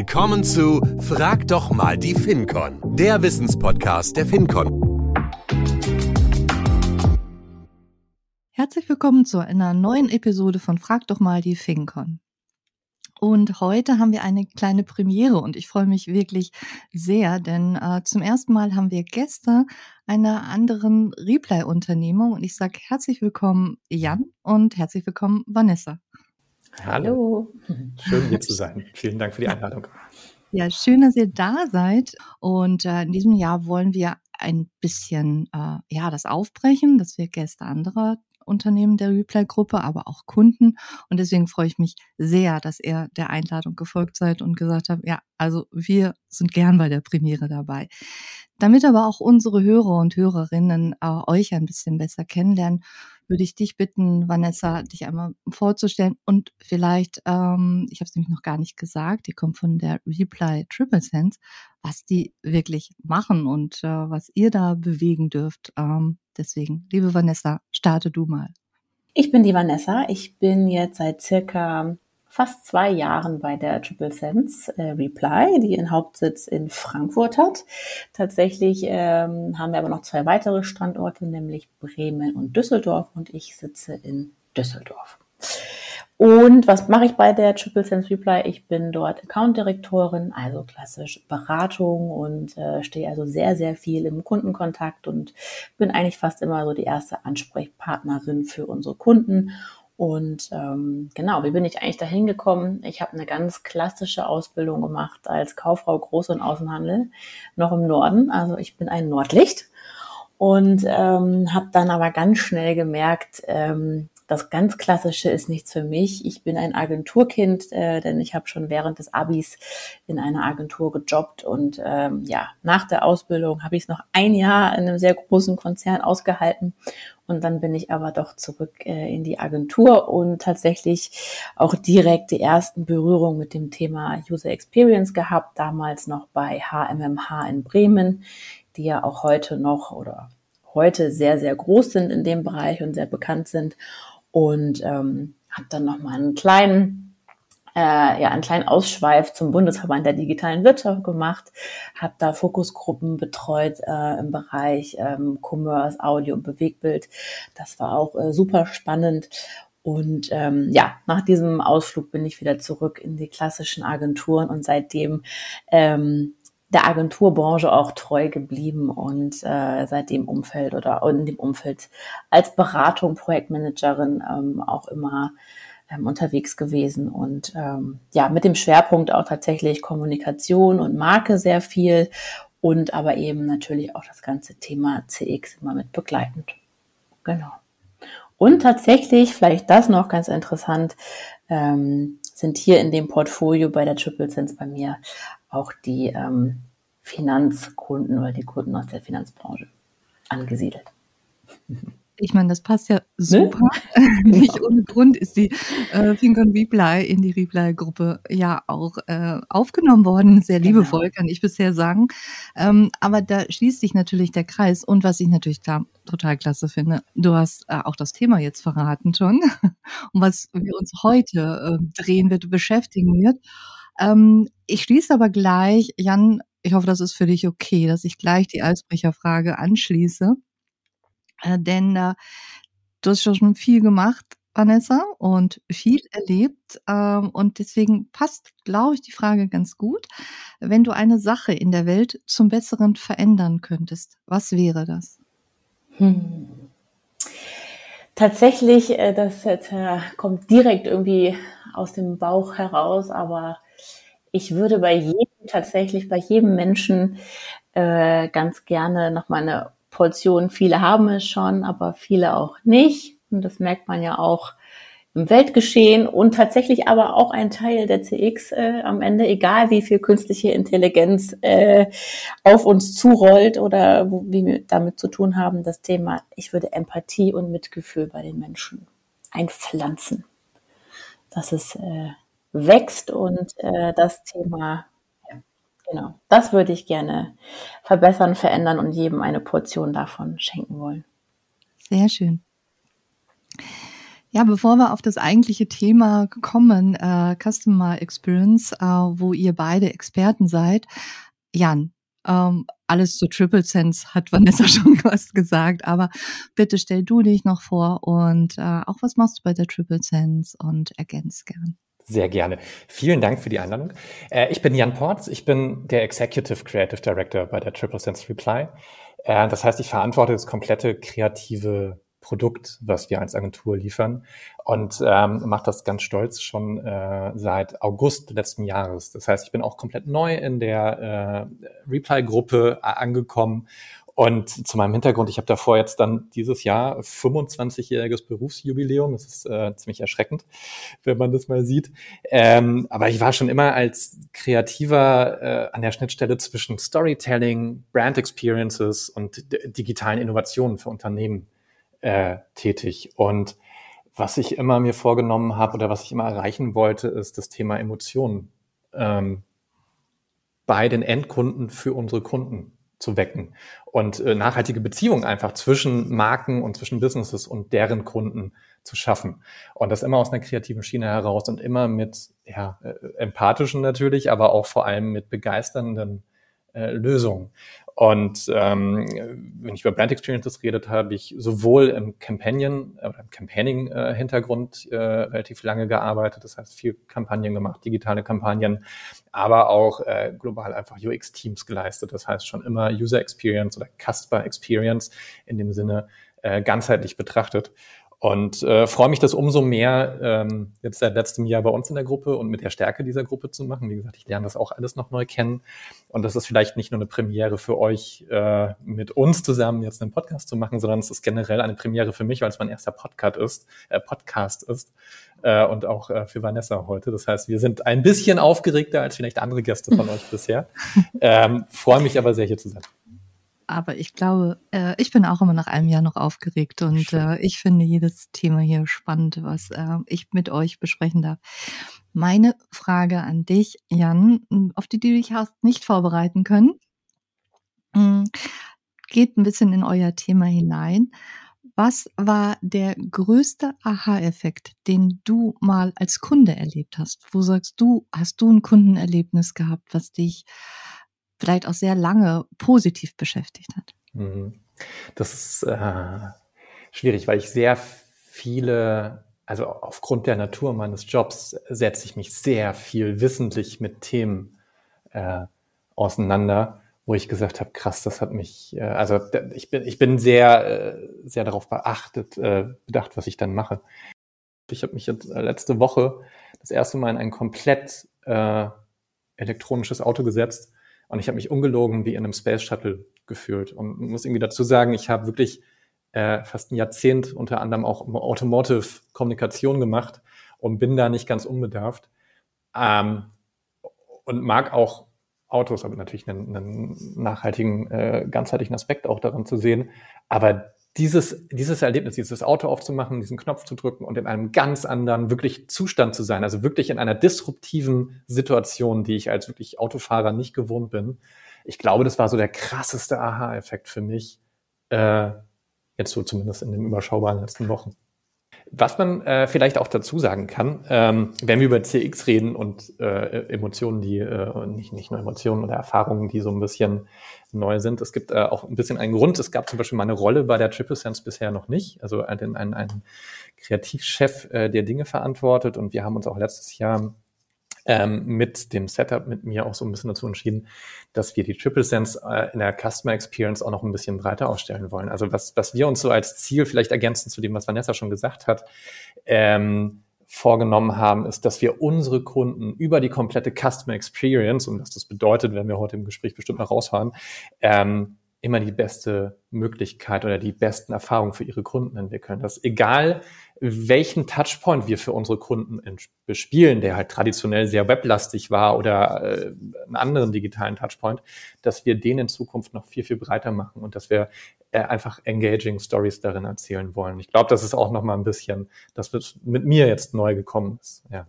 Willkommen zu Frag doch mal die FinCon, der Wissenspodcast der FinCon. Herzlich willkommen zu einer neuen Episode von Frag doch mal die FinCon. Und heute haben wir eine kleine Premiere und ich freue mich wirklich sehr, denn äh, zum ersten Mal haben wir Gäste einer anderen Reply-Unternehmung und ich sage herzlich willkommen Jan und herzlich willkommen Vanessa. Hallo. Schön hier zu sein. Vielen Dank für die Einladung. Ja, schön, dass ihr da seid. Und äh, in diesem Jahr wollen wir ein bisschen äh, ja das aufbrechen, dass wir Gäste anderer Unternehmen der Replay-Gruppe, aber auch Kunden. Und deswegen freue ich mich sehr, dass ihr der Einladung gefolgt seid und gesagt habt, ja, also wir sind gern bei der Premiere dabei. Damit aber auch unsere Hörer und Hörerinnen äh, euch ein bisschen besser kennenlernen, würde ich dich bitten, Vanessa, dich einmal vorzustellen und vielleicht, ähm, ich habe es nämlich noch gar nicht gesagt, die kommt von der Reply Triple Sense, was die wirklich machen und äh, was ihr da bewegen dürft. Ähm, deswegen, liebe Vanessa, starte du mal. Ich bin die Vanessa. Ich bin jetzt seit circa fast zwei Jahren bei der Triple Sense äh, Reply, die ihren Hauptsitz in Frankfurt hat. Tatsächlich ähm, haben wir aber noch zwei weitere Standorte, nämlich Bremen und Düsseldorf und ich sitze in Düsseldorf. Und was mache ich bei der Triple Sense Reply? Ich bin dort Account-Direktorin, also klassisch Beratung und äh, stehe also sehr, sehr viel im Kundenkontakt und bin eigentlich fast immer so die erste Ansprechpartnerin für unsere Kunden und ähm, genau, wie bin ich eigentlich dahin gekommen? Ich habe eine ganz klassische Ausbildung gemacht als Kauffrau Groß- und Außenhandel, noch im Norden. Also ich bin ein Nordlicht und ähm, habe dann aber ganz schnell gemerkt, ähm, das ganz Klassische ist nichts für mich. Ich bin ein Agenturkind, äh, denn ich habe schon während des Abis in einer Agentur gejobbt und ähm, ja, nach der Ausbildung habe ich es noch ein Jahr in einem sehr großen Konzern ausgehalten und dann bin ich aber doch zurück äh, in die Agentur und tatsächlich auch direkt die ersten Berührungen mit dem Thema User Experience gehabt, damals noch bei HMMH in Bremen, die ja auch heute noch oder heute sehr, sehr groß sind in dem Bereich und sehr bekannt sind und ähm, habe dann noch mal einen kleinen äh, ja, einen kleinen Ausschweif zum Bundesverband der digitalen Wirtschaft gemacht, habe da Fokusgruppen betreut äh, im Bereich ähm, Commerce, Audio und Bewegbild. Das war auch äh, super spannend. Und ähm, ja, nach diesem Ausflug bin ich wieder zurück in die klassischen Agenturen und seitdem ähm, der Agenturbranche auch treu geblieben und äh, seit dem Umfeld oder in dem Umfeld als Beratung, Projektmanagerin ähm, auch immer ähm, unterwegs gewesen und ähm, ja, mit dem Schwerpunkt auch tatsächlich Kommunikation und Marke sehr viel und aber eben natürlich auch das ganze Thema CX immer mit begleitend. Genau. Und tatsächlich, vielleicht das noch ganz interessant, ähm, sind hier in dem Portfolio bei der Triple Sense bei mir auch die ähm, Finanzkunden oder die Kunden aus der Finanzbranche angesiedelt. Ich meine, das passt ja ne? super. Ne? Nicht ohne Grund ist die äh, Fincon Reply in die Reply-Gruppe ja auch äh, aufgenommen worden. Sehr genau. liebevoll, genau. kann ich bisher sagen. Ähm, aber da schließt sich natürlich der Kreis. Und was ich natürlich klar, total klasse finde, du hast äh, auch das Thema jetzt verraten schon, um was wir uns heute äh, drehen wird, beschäftigen wird. Ähm, ich schließe aber gleich, Jan, ich hoffe, das ist für dich okay, dass ich gleich die Eisbrecherfrage anschließe. Äh, denn äh, du hast schon viel gemacht, Vanessa, und viel erlebt. Ähm, und deswegen passt, glaube ich, die Frage ganz gut. Wenn du eine Sache in der Welt zum Besseren verändern könntest, was wäre das? Hm. Tatsächlich, äh, das äh, kommt direkt irgendwie aus dem Bauch heraus, aber ich würde bei jedem, tatsächlich bei jedem Menschen äh, ganz gerne noch mal eine Portion. Viele haben es schon, aber viele auch nicht. Und das merkt man ja auch im Weltgeschehen und tatsächlich aber auch ein Teil der CX äh, am Ende, egal wie viel künstliche Intelligenz äh, auf uns zurollt oder wie wir damit zu tun haben, das Thema, ich würde Empathie und Mitgefühl bei den Menschen einpflanzen. Das ist äh, wächst und äh, das Thema, ja, genau, das würde ich gerne verbessern, verändern und jedem eine Portion davon schenken wollen. Sehr schön. Ja, bevor wir auf das eigentliche Thema kommen, äh, Customer Experience, äh, wo ihr beide Experten seid, Jan, ähm, alles zu Triple Sense hat Vanessa schon was gesagt, aber bitte stell du dich noch vor und äh, auch was machst du bei der Triple Sense und ergänzt gern. Sehr gerne. Vielen Dank für die Einladung. Äh, ich bin Jan Porz, ich bin der Executive Creative Director bei der Triple Sense Reply. Äh, das heißt, ich verantworte das komplette kreative Produkt, was wir als Agentur liefern und ähm, mache das ganz stolz schon äh, seit August letzten Jahres. Das heißt, ich bin auch komplett neu in der äh, Reply-Gruppe angekommen und zu meinem Hintergrund, ich habe davor jetzt dann dieses Jahr 25-jähriges Berufsjubiläum. Das ist äh, ziemlich erschreckend, wenn man das mal sieht. Ähm, aber ich war schon immer als Kreativer äh, an der Schnittstelle zwischen Storytelling, Brand Experiences und digitalen Innovationen für Unternehmen äh, tätig. Und was ich immer mir vorgenommen habe oder was ich immer erreichen wollte, ist das Thema Emotionen ähm, bei den Endkunden für unsere Kunden zu wecken und äh, nachhaltige Beziehungen einfach zwischen Marken und zwischen Businesses und deren Kunden zu schaffen. Und das immer aus einer kreativen Schiene heraus und immer mit ja, äh, empathischen natürlich, aber auch vor allem mit begeisternden äh, Lösungen. Und ähm, wenn ich über Brand Experiences redet, habe ich sowohl im Campaign oder äh, im Campaigning-Hintergrund äh, relativ lange gearbeitet, das heißt viel Kampagnen gemacht, digitale Kampagnen, aber auch äh, global einfach UX-Teams geleistet. Das heißt schon immer User Experience oder Customer Experience in dem Sinne äh, ganzheitlich betrachtet. Und äh, freue mich das umso mehr, ähm, jetzt seit letztem Jahr bei uns in der Gruppe und mit der Stärke dieser Gruppe zu machen. Wie gesagt, ich lerne das auch alles noch neu kennen. Und das ist vielleicht nicht nur eine Premiere für euch, äh, mit uns zusammen jetzt einen Podcast zu machen, sondern es ist generell eine Premiere für mich, weil es mein erster Podcast ist, äh, Podcast ist äh, und auch äh, für Vanessa heute. Das heißt, wir sind ein bisschen aufgeregter als vielleicht andere Gäste von euch bisher. Ähm, freue mich aber sehr, hier zu sein aber ich glaube, äh, ich bin auch immer nach einem Jahr noch aufgeregt und äh, ich finde jedes Thema hier spannend, was äh, ich mit euch besprechen darf. Meine Frage an dich, Jan, auf die du dich hast nicht vorbereiten können, hm, geht ein bisschen in euer Thema hinein. Was war der größte Aha-Effekt, den du mal als Kunde erlebt hast? Wo sagst du, hast du ein Kundenerlebnis gehabt, was dich vielleicht auch sehr lange positiv beschäftigt hat? Mhm. Das ist äh, schwierig, weil ich sehr viele, also aufgrund der Natur meines Jobs setze ich mich sehr viel wissentlich mit Themen äh, auseinander, wo ich gesagt habe, krass, das hat mich, äh, also ich bin, ich bin sehr, äh, sehr darauf beachtet, äh, bedacht, was ich dann mache. Ich habe mich jetzt letzte Woche das erste Mal in ein komplett äh, elektronisches Auto gesetzt und ich habe mich ungelogen wie in einem Space Shuttle gefühlt. Und muss irgendwie dazu sagen, ich habe wirklich äh, fast ein Jahrzehnt unter anderem auch Automotive Kommunikation gemacht und bin da nicht ganz unbedarft. Ähm, und mag auch Autos, aber natürlich einen, einen nachhaltigen, äh, ganzheitlichen Aspekt auch daran zu sehen. Aber dieses, dieses Erlebnis, dieses Auto aufzumachen, diesen Knopf zu drücken und in einem ganz anderen wirklich Zustand zu sein, also wirklich in einer disruptiven Situation, die ich als wirklich Autofahrer nicht gewohnt bin. Ich glaube, das war so der krasseste Aha-Effekt für mich, äh, jetzt so zumindest in den überschaubaren letzten Wochen. Was man äh, vielleicht auch dazu sagen kann, ähm, wenn wir über CX reden und äh, Emotionen, die äh, nicht, nicht nur Emotionen oder Erfahrungen, die so ein bisschen neu sind. Es gibt äh, auch ein bisschen einen Grund. Es gab zum Beispiel mal eine Rolle bei der Triple Sense bisher noch nicht. Also ein, ein, ein Kreativchef, äh, der Dinge verantwortet. Und wir haben uns auch letztes Jahr ähm, mit dem Setup mit mir auch so ein bisschen dazu entschieden, dass wir die Triple Sense äh, in der Customer Experience auch noch ein bisschen breiter aufstellen wollen. Also was, was wir uns so als Ziel vielleicht ergänzen zu dem, was Vanessa schon gesagt hat, ähm, vorgenommen haben, ist, dass wir unsere Kunden über die komplette Customer Experience, und was das bedeutet, werden wir heute im Gespräch bestimmt noch rausfahren, ähm, immer die beste Möglichkeit oder die besten Erfahrungen für ihre Kunden entwickeln. Dass egal, welchen Touchpoint wir für unsere Kunden bespielen, der halt traditionell sehr weblastig war oder äh, einen anderen digitalen Touchpoint, dass wir den in Zukunft noch viel, viel breiter machen und dass wir äh, einfach engaging Stories darin erzählen wollen. Ich glaube, das ist auch noch mal ein bisschen, das wird mit mir jetzt neu gekommen ist. Ja.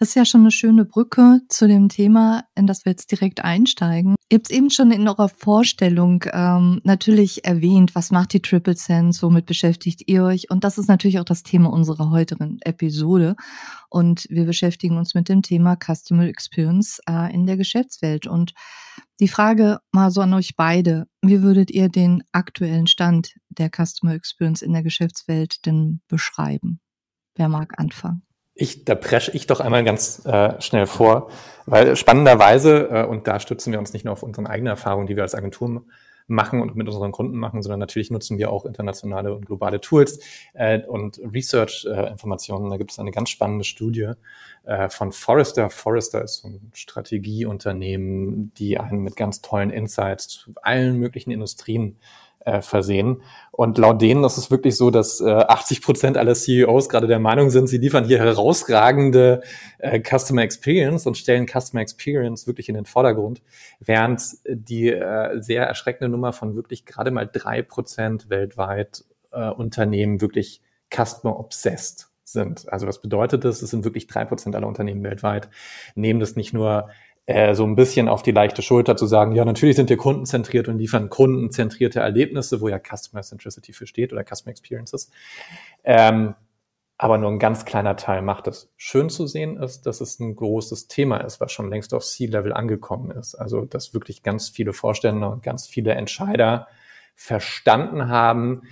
Das ist ja schon eine schöne Brücke zu dem Thema, in das wir jetzt direkt einsteigen. Ihr habt eben schon in eurer Vorstellung ähm, natürlich erwähnt, was macht die Triple Sense, womit beschäftigt ihr euch? Und das ist natürlich auch das Thema unserer heutigen Episode. Und wir beschäftigen uns mit dem Thema Customer Experience äh, in der Geschäftswelt. Und die Frage mal so an euch beide. Wie würdet ihr den aktuellen Stand der Customer Experience in der Geschäftswelt denn beschreiben? Wer mag anfangen? Ich, da presche ich doch einmal ganz äh, schnell vor, weil spannenderweise, äh, und da stützen wir uns nicht nur auf unsere eigene Erfahrung, die wir als Agentur machen und mit unseren Kunden machen, sondern natürlich nutzen wir auch internationale und globale Tools äh, und Research-Informationen. Äh, da gibt es eine ganz spannende Studie äh, von Forrester. Forrester ist so ein Strategieunternehmen, die einen mit ganz tollen Insights zu allen möglichen Industrien äh, versehen. Und laut denen ist es wirklich so, dass äh, 80 Prozent aller CEOs gerade der Meinung sind, sie liefern hier herausragende äh, Customer Experience und stellen Customer Experience wirklich in den Vordergrund, während die äh, sehr erschreckende Nummer von wirklich gerade mal drei Prozent weltweit äh, Unternehmen wirklich Customer Obsessed sind. Also was bedeutet das? Es sind wirklich drei Prozent aller Unternehmen weltweit, nehmen das nicht nur äh, so ein bisschen auf die leichte Schulter zu sagen, ja, natürlich sind wir kundenzentriert und liefern kundenzentrierte Erlebnisse, wo ja Customer Centricity für steht oder Customer Experiences. Ähm, aber nur ein ganz kleiner Teil macht es. Schön zu sehen ist, dass es ein großes Thema ist, was schon längst auf C-Level angekommen ist. Also, dass wirklich ganz viele Vorstände und ganz viele Entscheider verstanden haben,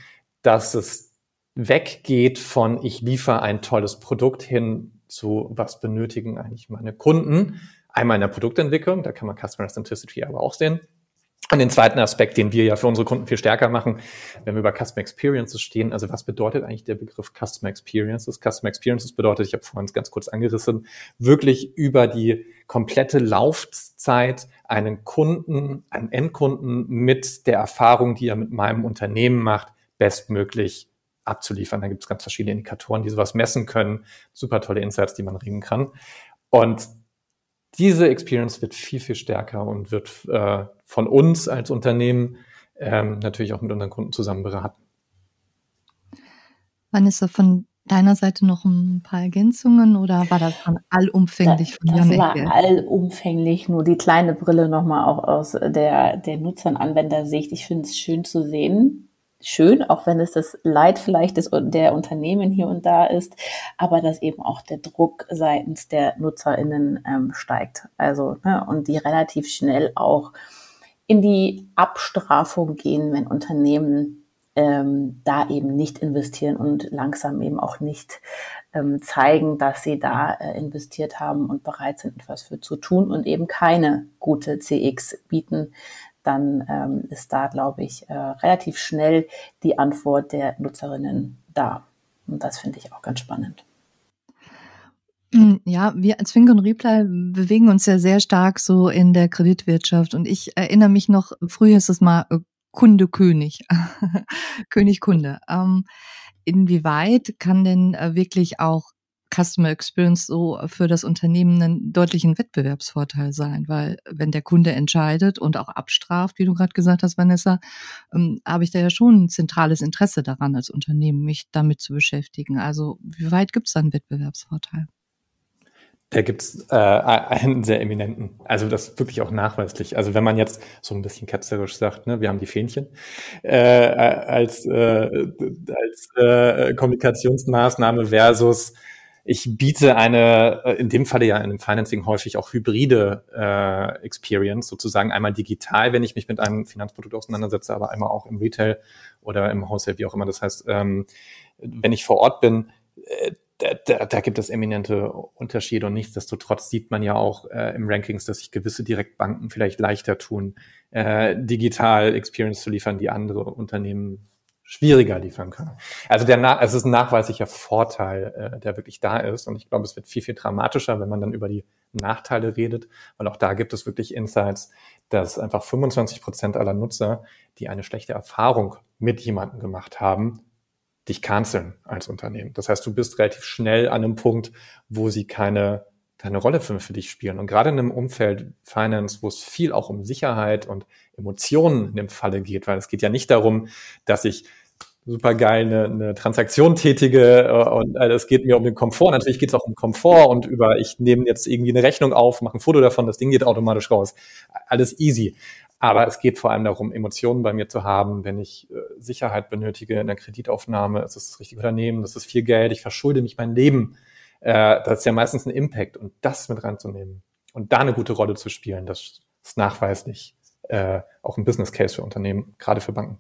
dass es weggeht von ich liefere ein tolles Produkt hin zu was benötigen eigentlich meine Kunden Einmal in der Produktentwicklung, da kann man Customer Centricity aber auch sehen. Und den zweiten Aspekt, den wir ja für unsere Kunden viel stärker machen, wenn wir über Customer Experiences stehen. Also was bedeutet eigentlich der Begriff Customer Experiences? Customer Experiences bedeutet, ich habe vorhin ganz kurz angerissen, wirklich über die komplette Laufzeit einen Kunden, einen Endkunden mit der Erfahrung, die er mit meinem Unternehmen macht, bestmöglich abzuliefern. Da gibt es ganz verschiedene Indikatoren, die sowas messen können. Super tolle Insights, die man reden kann. Und diese Experience wird viel, viel stärker und wird äh, von uns als Unternehmen ähm, natürlich auch mit unseren Kunden zusammen beraten. Vanessa, von deiner Seite noch ein paar Ergänzungen oder war das schon allumfänglich von Das war allumfänglich, nur die kleine Brille nochmal auch aus der, der Nutzer- und Anwendersicht. Ich finde es schön zu sehen, schön, auch wenn es das Leid vielleicht des, der Unternehmen hier und da ist, aber dass eben auch der Druck seitens der NutzerInnen ähm, steigt. Also, ne, und die relativ schnell auch in die Abstrafung gehen, wenn Unternehmen ähm, da eben nicht investieren und langsam eben auch nicht ähm, zeigen, dass sie da äh, investiert haben und bereit sind, etwas für zu tun und eben keine gute CX bieten, dann ähm, ist da, glaube ich, äh, relativ schnell die Antwort der Nutzerinnen da. Und das finde ich auch ganz spannend. Hm, ja, wir als Fink und Reply bewegen uns ja sehr stark so in der Kreditwirtschaft. Und ich erinnere mich noch, früher ist es mal äh, Kunde König, König Kunde. Ähm, inwieweit kann denn äh, wirklich auch Customer Experience so für das Unternehmen einen deutlichen Wettbewerbsvorteil sein, weil wenn der Kunde entscheidet und auch abstraft, wie du gerade gesagt hast, Vanessa, ähm, habe ich da ja schon ein zentrales Interesse daran als Unternehmen, mich damit zu beschäftigen. Also wie weit gibt es da einen Wettbewerbsvorteil? Da gibt's äh, einen sehr eminenten, also das wirklich auch nachweislich. Also wenn man jetzt so ein bisschen ketzerisch sagt, ne, wir haben die Fähnchen äh, als, äh, als äh, Kommunikationsmaßnahme versus ich biete eine, äh, in dem Falle ja in dem Financing häufig auch hybride äh, Experience, sozusagen einmal digital, wenn ich mich mit einem Finanzprodukt auseinandersetze, aber einmal auch im Retail oder im Wholesale, wie auch immer. Das heißt, ähm, wenn ich vor Ort bin, äh, da, da, da gibt es eminente Unterschiede und nichtsdestotrotz sieht man ja auch äh, im Rankings, dass sich gewisse Direktbanken vielleicht leichter tun, äh, digital Experience zu liefern, die andere Unternehmen schwieriger liefern können. Also der es ist ein nachweislicher Vorteil, äh, der wirklich da ist. Und ich glaube, es wird viel, viel dramatischer, wenn man dann über die Nachteile redet, weil auch da gibt es wirklich Insights, dass einfach 25 Prozent aller Nutzer, die eine schlechte Erfahrung mit jemandem gemacht haben, dich canceln als Unternehmen. Das heißt, du bist relativ schnell an einem Punkt, wo sie keine keine Rolle für, für dich spielen. Und gerade in einem Umfeld Finance, wo es viel auch um Sicherheit und Emotionen in dem Falle geht, weil es geht ja nicht darum, dass ich super geil eine, eine Transaktion tätige äh, und äh, es geht mir um den Komfort. Natürlich geht es auch um Komfort und über, ich nehme jetzt irgendwie eine Rechnung auf, mache ein Foto davon, das Ding geht automatisch raus. Alles easy. Aber es geht vor allem darum, Emotionen bei mir zu haben, wenn ich äh, Sicherheit benötige in der Kreditaufnahme, ist es das richtige Unternehmen, das ist viel Geld, ich verschulde mich mein Leben. Das ist ja meistens ein Impact und das mit reinzunehmen und da eine gute Rolle zu spielen, das ist nachweislich auch ein Business Case für Unternehmen, gerade für Banken.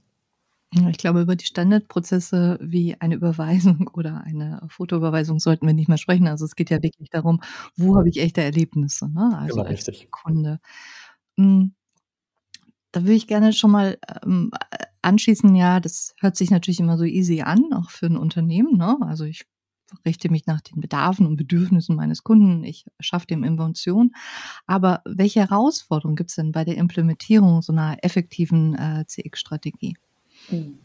Ich glaube, über die Standardprozesse wie eine Überweisung oder eine Fotoüberweisung sollten wir nicht mehr sprechen. Also es geht ja wirklich darum, wo habe ich echte Erlebnisse, ne? Also genau, als richtig. Kunde. Hm, da würde ich gerne schon mal ähm, anschließen, ja, das hört sich natürlich immer so easy an, auch für ein Unternehmen. Ne? Also ich richte mich nach den Bedarfen und Bedürfnissen meines Kunden, ich schaffe dem Invention. Aber welche Herausforderungen gibt es denn bei der Implementierung so einer effektiven äh, CX-Strategie? Mhm.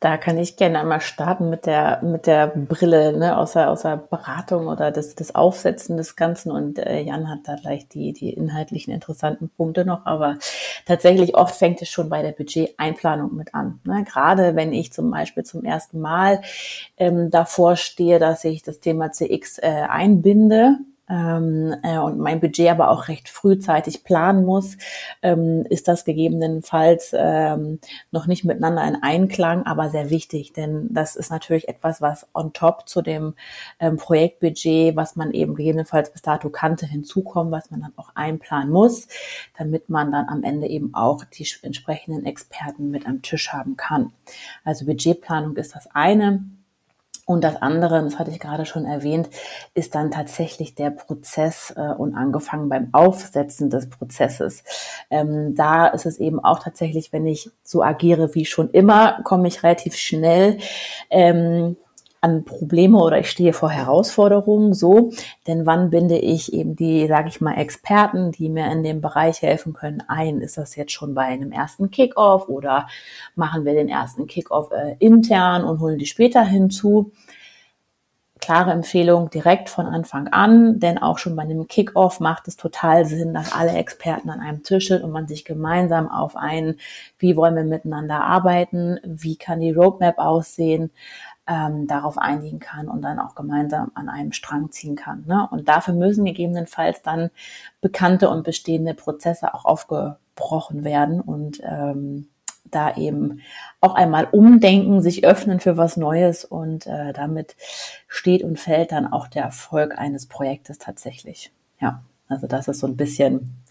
Da kann ich gerne einmal starten mit der, mit der Brille, ne, außer, außer Beratung oder das, das Aufsetzen des Ganzen. Und äh, Jan hat da gleich die, die inhaltlichen interessanten Punkte noch. Aber tatsächlich oft fängt es schon bei der Budgeteinplanung mit an. Ne? Gerade wenn ich zum Beispiel zum ersten Mal ähm, davor stehe, dass ich das Thema CX äh, einbinde, ähm, äh, und mein Budget aber auch recht frühzeitig planen muss, ähm, ist das gegebenenfalls ähm, noch nicht miteinander in Einklang, aber sehr wichtig, denn das ist natürlich etwas, was on top zu dem ähm, Projektbudget, was man eben gegebenenfalls bis dato kannte, hinzukommt, was man dann auch einplanen muss, damit man dann am Ende eben auch die entsprechenden Experten mit am Tisch haben kann. Also Budgetplanung ist das eine. Und das andere, das hatte ich gerade schon erwähnt, ist dann tatsächlich der Prozess äh, und angefangen beim Aufsetzen des Prozesses. Ähm, da ist es eben auch tatsächlich, wenn ich so agiere wie schon immer, komme ich relativ schnell ähm, an Probleme oder ich stehe vor Herausforderungen so, denn wann binde ich eben die, sage ich mal, Experten, die mir in dem Bereich helfen können, ein? Ist das jetzt schon bei einem ersten Kickoff oder machen wir den ersten Kickoff äh, intern und holen die später hinzu? Klare Empfehlung direkt von Anfang an, denn auch schon bei einem Kickoff macht es total Sinn, dass alle Experten an einem Tisch sind und man sich gemeinsam auf einen, wie wollen wir miteinander arbeiten, wie kann die Roadmap aussehen, ähm, darauf einigen kann und dann auch gemeinsam an einem Strang ziehen kann. Ne? Und dafür müssen gegebenenfalls dann bekannte und bestehende Prozesse auch aufgebrochen werden und ähm, da eben auch einmal umdenken, sich öffnen für was Neues und äh, damit steht und fällt dann auch der Erfolg eines Projektes tatsächlich. Ja, also das ist so ein bisschen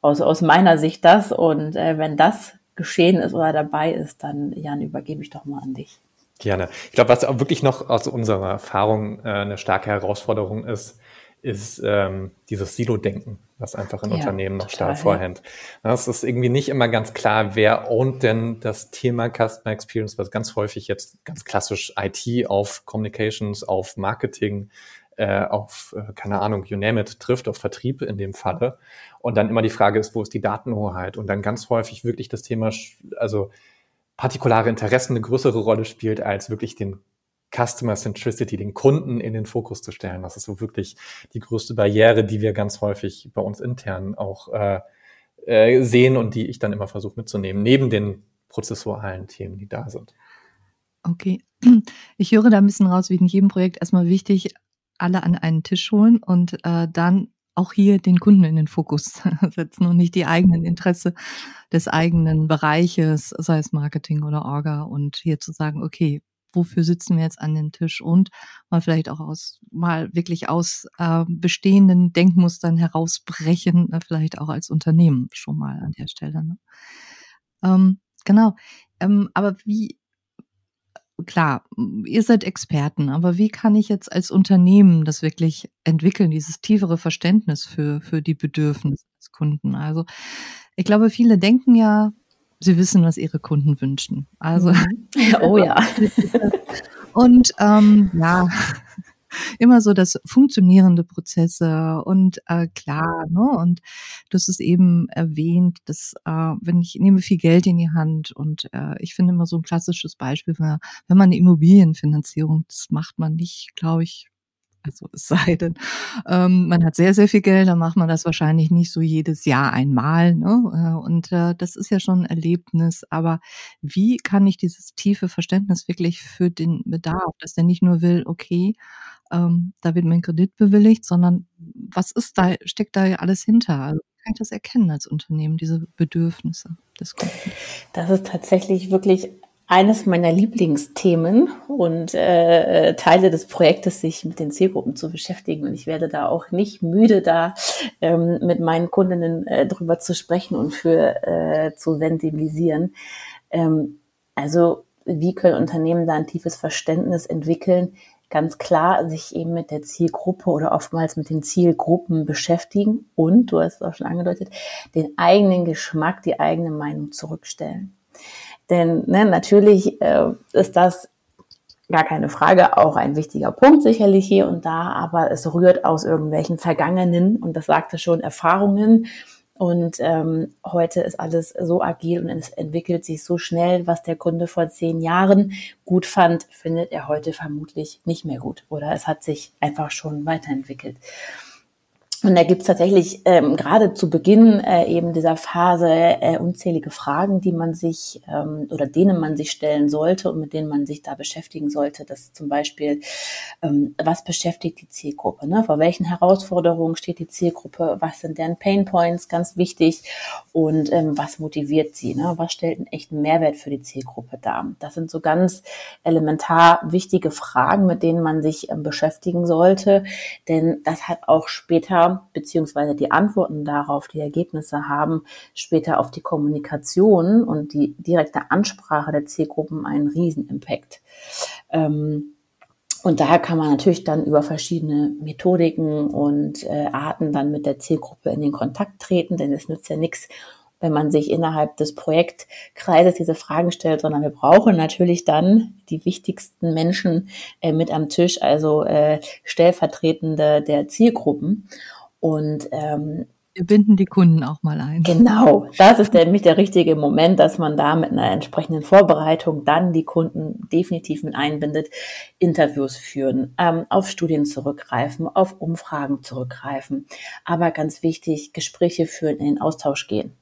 aus, aus meiner Sicht das und äh, wenn das geschehen ist oder dabei ist, dann Jan, übergebe ich doch mal an dich. Gerne. Ich glaube, was auch wirklich noch aus unserer Erfahrung äh, eine starke Herausforderung ist, ist ähm, dieses Silo-Denken, was einfach in ja, Unternehmen noch stark vorhängt. Es ist irgendwie nicht immer ganz klar, wer ownt denn das Thema Customer Experience, was ganz häufig jetzt ganz klassisch IT auf Communications, auf Marketing, äh, auf, äh, keine Ahnung, you name it, trifft, auf Vertrieb in dem Falle. Und dann immer die Frage ist, wo ist die Datenhoheit? Und dann ganz häufig wirklich das Thema, also partikulare Interessen eine größere Rolle spielt, als wirklich den Customer Centricity, den Kunden in den Fokus zu stellen. Das ist so wirklich die größte Barriere, die wir ganz häufig bei uns intern auch äh, äh, sehen und die ich dann immer versuche mitzunehmen, neben den prozessualen Themen, die da sind. Okay, ich höre da ein bisschen raus, wie in jedem Projekt erstmal wichtig, alle an einen Tisch holen und äh, dann auch hier den Kunden in den Fokus setzen und nicht die eigenen Interesse des eigenen Bereiches, sei es Marketing oder Orga und hier zu sagen, okay, wofür sitzen wir jetzt an dem Tisch und mal vielleicht auch aus, mal wirklich aus äh, bestehenden Denkmustern herausbrechen, äh, vielleicht auch als Unternehmen schon mal an der Stelle. Ne? Ähm, genau. Ähm, aber wie, klar, ihr seid Experten, aber wie kann ich jetzt als Unternehmen das wirklich entwickeln, dieses tiefere Verständnis für, für die Bedürfnisse des Kunden? Also ich glaube, viele denken ja, sie wissen, was ihre Kunden wünschen. Also mhm. oh ja. Und ähm, ja, immer so das funktionierende Prozesse und äh, klar, ne? Und du hast es eben erwähnt, dass äh, wenn ich nehme viel Geld in die Hand und äh, ich finde immer so ein klassisches Beispiel, wenn, wenn man eine Immobilienfinanzierung, das macht man nicht, glaube ich, Also es sei denn, ähm, man hat sehr, sehr viel Geld, dann macht man das wahrscheinlich nicht so jedes Jahr einmal. Ne? Äh, und äh, das ist ja schon ein Erlebnis. Aber wie kann ich dieses tiefe Verständnis wirklich für den Bedarf, dass der nicht nur will, okay, ähm, da wird mein Kredit bewilligt, sondern was ist da, steckt da alles hinter? Also kann ich das erkennen als Unternehmen, diese Bedürfnisse des Kunden? Das ist tatsächlich wirklich eines meiner Lieblingsthemen und äh, Teile des Projektes, sich mit den Zielgruppen zu beschäftigen. Und ich werde da auch nicht müde, da ähm, mit meinen Kundinnen äh, drüber zu sprechen und für äh, zu sensibilisieren. Ähm, also wie können Unternehmen da ein tiefes Verständnis entwickeln? Ganz klar, sich eben mit der Zielgruppe oder oftmals mit den Zielgruppen beschäftigen und, du hast es auch schon angedeutet, den eigenen Geschmack, die eigene Meinung zurückstellen. Denn ne, natürlich äh, ist das gar keine Frage, auch ein wichtiger Punkt sicherlich hier und da, aber es rührt aus irgendwelchen vergangenen, und das sagte schon, Erfahrungen. Und ähm, heute ist alles so agil und es entwickelt sich so schnell, was der Kunde vor zehn Jahren gut fand, findet er heute vermutlich nicht mehr gut. Oder es hat sich einfach schon weiterentwickelt. Und da gibt's tatsächlich ähm, gerade zu Beginn äh, eben dieser Phase äh, unzählige Fragen, die man sich ähm, oder denen man sich stellen sollte und mit denen man sich da beschäftigen sollte. Das zum Beispiel, ähm, was beschäftigt die Zielgruppe? Ne? Vor welchen Herausforderungen steht die Zielgruppe? Was sind deren Pain Points? Ganz wichtig. Und ähm, was motiviert sie? Ne? Was stellt einen echten Mehrwert für die Zielgruppe dar? Das sind so ganz elementar wichtige Fragen, mit denen man sich ähm, beschäftigen sollte, denn das hat auch später beziehungsweise die Antworten darauf, die Ergebnisse haben, später auf die Kommunikation und die direkte Ansprache der Zielgruppen einen Riesenimpact. Ähm, und daher kann man natürlich dann über verschiedene Methodiken und äh, Arten dann mit der Zielgruppe in den Kontakt treten, denn es nützt ja nichts, wenn man sich innerhalb des Projektkreises diese Fragen stellt, sondern wir brauchen natürlich dann die wichtigsten Menschen äh, mit am Tisch, also äh, Stellvertretende der Zielgruppen. Und ähm, wir binden die Kunden auch mal ein. Genau, das ist nämlich der richtige Moment, dass man da mit einer entsprechenden Vorbereitung dann die Kunden definitiv mit einbindet, Interviews führen, ähm, auf Studien zurückgreifen, auf Umfragen zurückgreifen, aber ganz wichtig, Gespräche führen, in den Austausch gehen.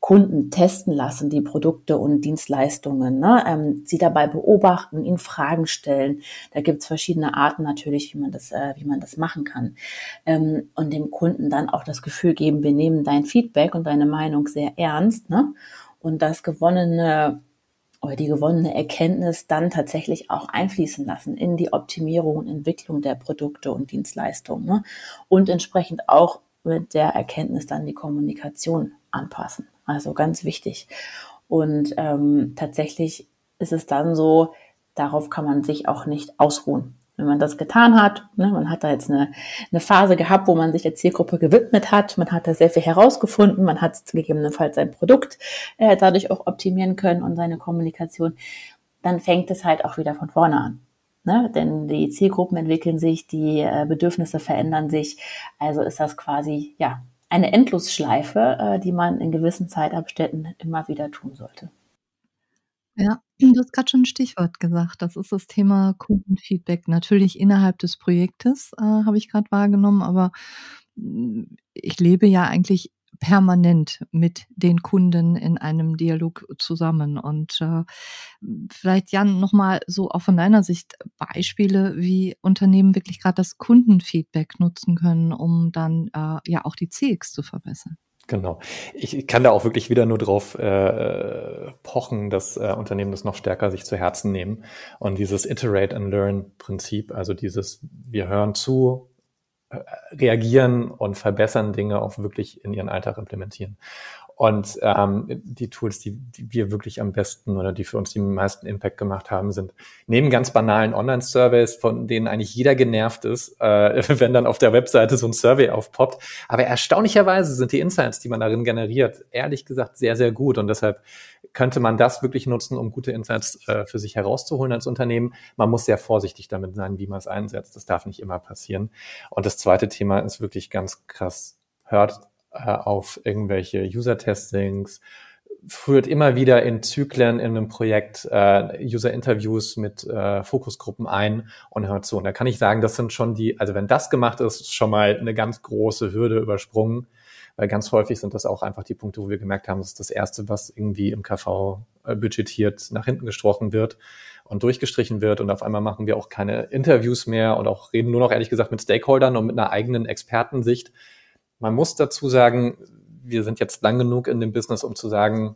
Kunden testen lassen, die Produkte und Dienstleistungen, ne? ähm, sie dabei beobachten, ihnen Fragen stellen. Da gibt es verschiedene Arten natürlich, wie man das, äh, wie man das machen kann. Ähm, und dem Kunden dann auch das Gefühl geben, wir nehmen dein Feedback und deine Meinung sehr ernst. Ne? Und das gewonnene oder die gewonnene Erkenntnis dann tatsächlich auch einfließen lassen in die Optimierung und Entwicklung der Produkte und Dienstleistungen. Ne? Und entsprechend auch mit der Erkenntnis dann die Kommunikation anpassen. Also ganz wichtig. Und ähm, tatsächlich ist es dann so, darauf kann man sich auch nicht ausruhen. Wenn man das getan hat, ne, man hat da jetzt eine, eine Phase gehabt, wo man sich der Zielgruppe gewidmet hat, man hat da sehr viel herausgefunden, man hat gegebenenfalls sein Produkt äh, dadurch auch optimieren können und seine Kommunikation, dann fängt es halt auch wieder von vorne an. Ne? Denn die Zielgruppen entwickeln sich, die äh, Bedürfnisse verändern sich. Also ist das quasi ja eine Endlosschleife, äh, die man in gewissen Zeitabständen immer wieder tun sollte. Ja, du hast gerade schon ein Stichwort gesagt. Das ist das Thema Kundenfeedback. Natürlich innerhalb des Projektes, äh, habe ich gerade wahrgenommen, aber hm, ich lebe ja eigentlich permanent mit den Kunden in einem Dialog zusammen. Und äh, vielleicht Jan nochmal so auch von deiner Sicht Beispiele, wie Unternehmen wirklich gerade das Kundenfeedback nutzen können, um dann äh, ja auch die CX zu verbessern. Genau. Ich kann da auch wirklich wieder nur drauf äh, pochen, dass äh, Unternehmen das noch stärker sich zu Herzen nehmen und dieses Iterate and Learn Prinzip, also dieses wir hören zu, reagieren und verbessern Dinge auch wirklich in ihren Alltag implementieren. Und ähm, die Tools, die, die wir wirklich am besten oder die für uns die meisten Impact gemacht haben, sind neben ganz banalen Online-Surveys, von denen eigentlich jeder genervt ist, äh, wenn dann auf der Webseite so ein Survey aufpoppt. Aber erstaunlicherweise sind die Insights, die man darin generiert, ehrlich gesagt sehr, sehr gut. Und deshalb könnte man das wirklich nutzen, um gute Insights äh, für sich herauszuholen als Unternehmen. Man muss sehr vorsichtig damit sein, wie man es einsetzt. Das darf nicht immer passieren. Und das zweite Thema ist wirklich ganz krass. Hört äh, auf irgendwelche User-Testings, führt immer wieder in Zyklen in einem Projekt äh, User-Interviews mit äh, Fokusgruppen ein und hört zu. Und da kann ich sagen, das sind schon die, also wenn das gemacht ist, ist schon mal eine ganz große Hürde übersprungen, weil ganz häufig sind das auch einfach die Punkte, wo wir gemerkt haben, das ist das Erste, was irgendwie im KV äh, budgetiert nach hinten gestrochen wird und durchgestrichen wird. Und auf einmal machen wir auch keine Interviews mehr und auch reden nur noch ehrlich gesagt mit Stakeholdern und mit einer eigenen Expertensicht. Man muss dazu sagen, wir sind jetzt lang genug in dem Business, um zu sagen,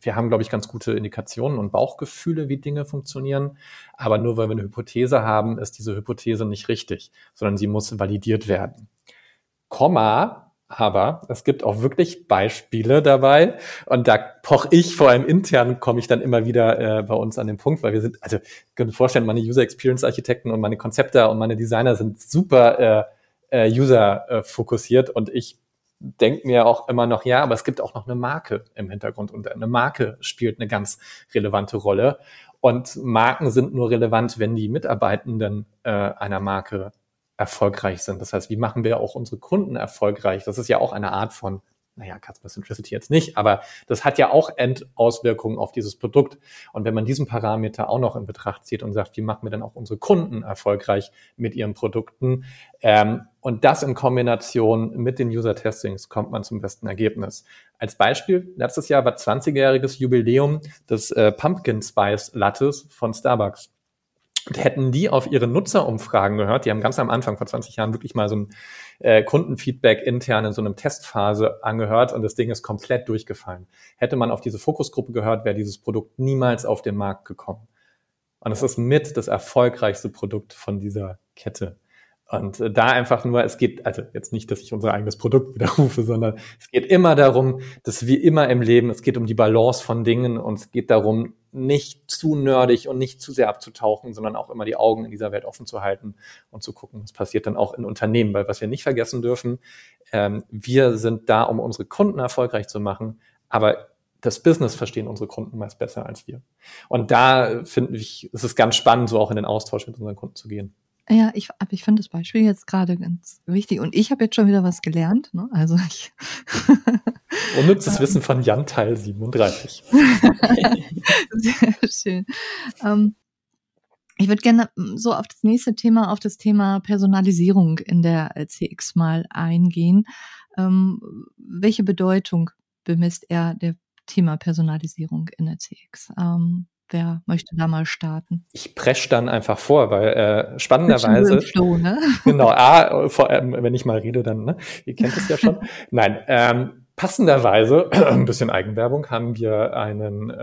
wir haben, glaube ich, ganz gute Indikationen und Bauchgefühle, wie Dinge funktionieren. Aber nur weil wir eine Hypothese haben, ist diese Hypothese nicht richtig, sondern sie muss validiert werden. Komma, aber es gibt auch wirklich Beispiele dabei. Und da poch ich, vor allem intern, komme ich dann immer wieder äh, bei uns an den Punkt, weil wir sind, also könnte vorstellen, meine User Experience Architekten und meine Konzepte und meine Designer sind super äh, äh, User äh, fokussiert und ich denke mir auch immer noch, ja, aber es gibt auch noch eine Marke im Hintergrund und eine Marke spielt eine ganz relevante Rolle. Und Marken sind nur relevant, wenn die Mitarbeitenden äh, einer Marke erfolgreich sind. Das heißt, wie machen wir auch unsere Kunden erfolgreich? Das ist ja auch eine Art von naja, Customer Centricity jetzt nicht, aber das hat ja auch Endauswirkungen auf dieses Produkt. Und wenn man diesen Parameter auch noch in Betracht zieht und sagt, wie machen wir denn auch unsere Kunden erfolgreich mit ihren Produkten, ähm, und das in Kombination mit den User-Testings kommt man zum besten Ergebnis. Als Beispiel, letztes Jahr war 20-jähriges Jubiläum des äh, Pumpkin Spice Lattes von Starbucks. Und hätten die auf ihre Nutzerumfragen gehört, die haben ganz am Anfang vor 20 Jahren wirklich mal so ein äh, Kundenfeedback intern in so einem Testphase angehört und das Ding ist komplett durchgefallen. Hätte man auf diese Fokusgruppe gehört, wäre dieses Produkt niemals auf den Markt gekommen. Und es ist mit das erfolgreichste Produkt von dieser Kette. Und äh, da einfach nur, es geht, also jetzt nicht, dass ich unser eigenes Produkt widerrufe, sondern es geht immer darum, dass wir immer im Leben, es geht um die Balance von Dingen und es geht darum, nicht zu nerdig und nicht zu sehr abzutauchen, sondern auch immer die Augen in dieser Welt offen zu halten und zu gucken, was passiert dann auch in Unternehmen. Weil was wir nicht vergessen dürfen, ähm, wir sind da, um unsere Kunden erfolgreich zu machen, aber das Business verstehen unsere Kunden meist besser als wir. Und da finde ich, es ist ganz spannend, so auch in den Austausch mit unseren Kunden zu gehen. Ja, ich, aber ich finde das Beispiel jetzt gerade ganz wichtig und ich habe jetzt schon wieder was gelernt. Ne? Also ich Unnützes Wissen von Jan Teil 37. Sehr schön. Ähm, ich würde gerne so auf das nächste Thema, auf das Thema Personalisierung in der CX mal eingehen. Ähm, welche Bedeutung bemisst er der Thema Personalisierung in der CX? Ähm, Wer möchte da mal starten? Ich presch dann einfach vor, weil äh, spannenderweise. Flow, ne? Genau, A, vor allem, wenn ich mal rede, dann, ne? Ihr kennt es ja schon. Nein, ähm, passenderweise, ein bisschen Eigenwerbung, haben wir einen, äh,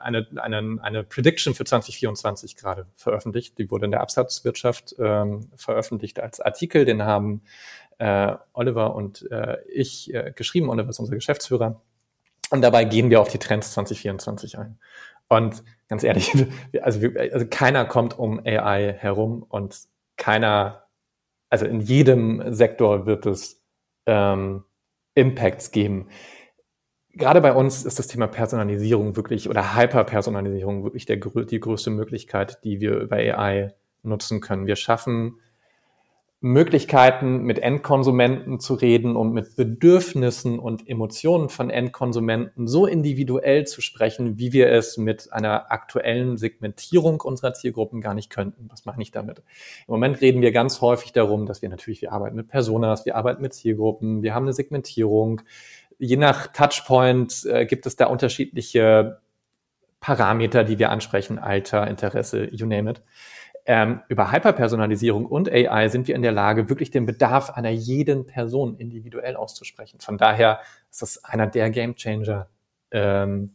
eine, einen, eine Prediction für 2024 gerade veröffentlicht. Die wurde in der Absatzwirtschaft ähm, veröffentlicht als Artikel. Den haben äh, Oliver und äh, ich äh, geschrieben. Oliver ist unser Geschäftsführer. Und dabei gehen wir auf die Trends 2024 ein. Und ganz ehrlich, also, also keiner kommt um AI herum und keiner, also in jedem Sektor wird es ähm, Impacts geben. Gerade bei uns ist das Thema Personalisierung wirklich oder Hyperpersonalisierung wirklich der, die größte Möglichkeit, die wir über AI nutzen können. Wir schaffen Möglichkeiten, mit Endkonsumenten zu reden und mit Bedürfnissen und Emotionen von Endkonsumenten so individuell zu sprechen, wie wir es mit einer aktuellen Segmentierung unserer Zielgruppen gar nicht könnten. Was meine ich damit? Im Moment reden wir ganz häufig darum, dass wir natürlich, wir arbeiten mit Personas, wir arbeiten mit Zielgruppen, wir haben eine Segmentierung. Je nach Touchpoint äh, gibt es da unterschiedliche Parameter, die wir ansprechen, Alter, Interesse, you name it ähm, über Hyperpersonalisierung und AI sind wir in der Lage, wirklich den Bedarf einer jeden Person individuell auszusprechen. Von daher ist das einer der Game Changer ähm,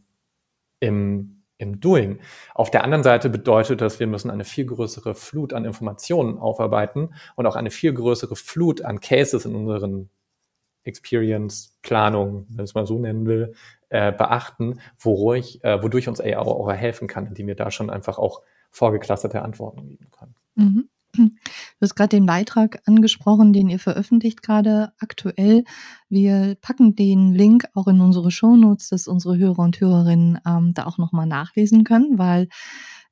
im, im Doing. Auf der anderen Seite bedeutet das, wir müssen eine viel größere Flut an Informationen aufarbeiten und auch eine viel größere Flut an Cases in unseren Experience, Planung, wenn es mal so nennen will, äh, beachten, wodurch, äh, wodurch uns AI auch helfen kann, indem wir da schon einfach auch vorgeklusterte Antworten geben kann. Mhm. Du hast gerade den Beitrag angesprochen, den ihr veröffentlicht gerade aktuell. Wir packen den Link auch in unsere Shownotes, dass unsere Hörer und Hörerinnen ähm, da auch nochmal nachlesen können, weil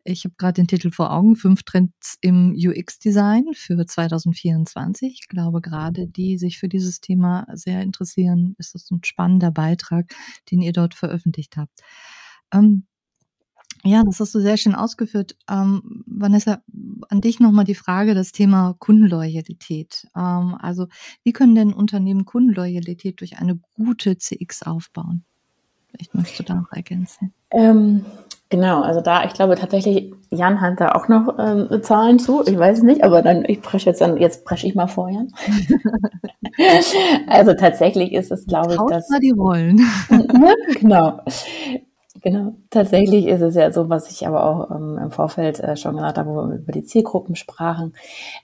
Ich habe gerade den Titel vor Augen, fünf Trends im UX-Design für 2024. Ich glaube, gerade die sich für dieses Thema sehr interessieren, ist das ein spannender Beitrag, den ihr dort veröffentlicht habt. Ähm, ja, das hast du sehr schön ausgeführt. Ähm, Vanessa, an dich nochmal die Frage, das Thema Kundenloyalität. Ähm, also, wie können denn Unternehmen Kundenloyalität durch eine gute CX aufbauen? Vielleicht möchtest du da noch ergänzen. Ähm, genau, also da, ich glaube tatsächlich, Jan hat da auch noch ähm, Zahlen zu. Ich weiß es nicht, aber dann, ich presche jetzt dann, jetzt presche ich mal vor, Jan. also tatsächlich ist es, glaube ich, dass. Mal die Rollen. genau. Genau, tatsächlich ist es ja so, was ich aber auch ähm, im Vorfeld äh, schon gesagt habe, wo wir über die Zielgruppen sprachen.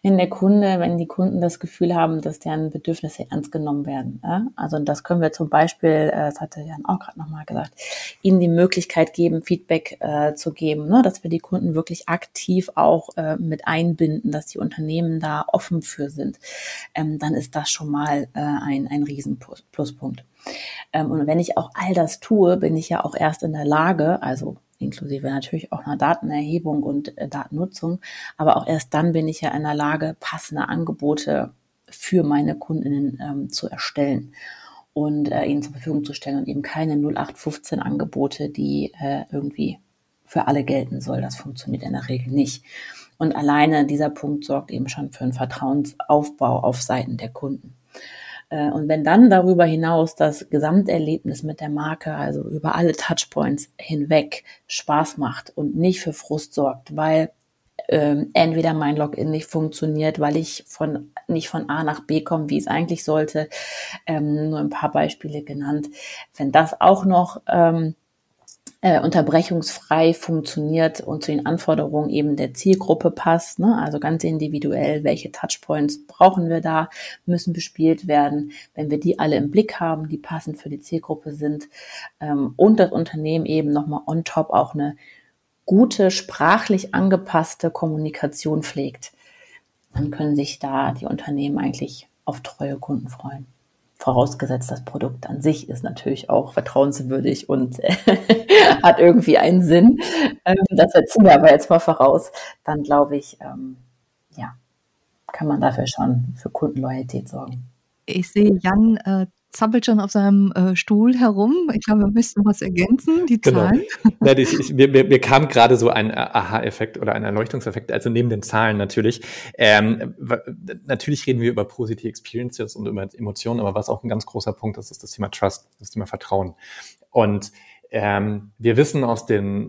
Wenn der Kunde, wenn die Kunden das Gefühl haben, dass deren Bedürfnisse ernst genommen werden, äh? also das können wir zum Beispiel, äh, das hatte Jan auch gerade nochmal gesagt, ihnen die Möglichkeit geben, Feedback äh, zu geben, ne? dass wir die Kunden wirklich aktiv auch äh, mit einbinden, dass die Unternehmen da offen für sind, ähm, dann ist das schon mal äh, ein, ein Riesenpluspunkt. Ähm, und wenn ich auch all das tue, bin ich ja auch erst in der Lage, also inklusive natürlich auch einer Datenerhebung und äh, Datennutzung, aber auch erst dann bin ich ja in der Lage, passende Angebote für meine Kundinnen ähm, zu erstellen und äh, ihnen zur Verfügung zu stellen und eben keine 0815 Angebote, die äh, irgendwie für alle gelten soll. Das funktioniert in der Regel nicht. Und alleine dieser Punkt sorgt eben schon für einen Vertrauensaufbau auf Seiten der Kunden. Äh, und wenn dann darüber hinaus das Gesamterlebnis mit der Marke, also über alle Touchpoints hinweg Spaß macht und nicht für Frust sorgt, weil ähm, entweder mein Login nicht funktioniert, weil ich von nicht von A nach B komme, wie es eigentlich sollte. Ähm, nur ein paar Beispiele genannt. Wenn das auch noch ähm, äh, unterbrechungsfrei funktioniert und zu den Anforderungen eben der Zielgruppe passt. Ne? Also ganz individuell, welche Touchpoints brauchen wir da, müssen bespielt werden. Wenn wir die alle im Blick haben, die passend für die Zielgruppe sind ähm, und das Unternehmen eben nochmal on top auch eine gute, sprachlich angepasste Kommunikation pflegt, dann können sich da die Unternehmen eigentlich auf treue Kunden freuen vorausgesetzt das Produkt an sich ist natürlich auch vertrauenswürdig und äh, hat irgendwie einen Sinn. Ähm, das setzen wir aber jetzt mal voraus. Dann glaube ich, ähm, ja, kann man dafür schon für Kundenloyalität sorgen. Ich sehe Jan äh, zappelt schon auf seinem äh, Stuhl herum. Ich glaube, wir müssen was ergänzen, die genau. Zahlen. Ja, die, ich, mir, mir, mir kam gerade so ein Aha-Effekt oder ein Erleuchtungseffekt, also neben den Zahlen natürlich. Ähm, natürlich reden wir über Positive Experiences und über Emotionen, aber was auch ein ganz großer Punkt ist, ist das Thema Trust, das Thema Vertrauen. Und ähm, wir wissen aus den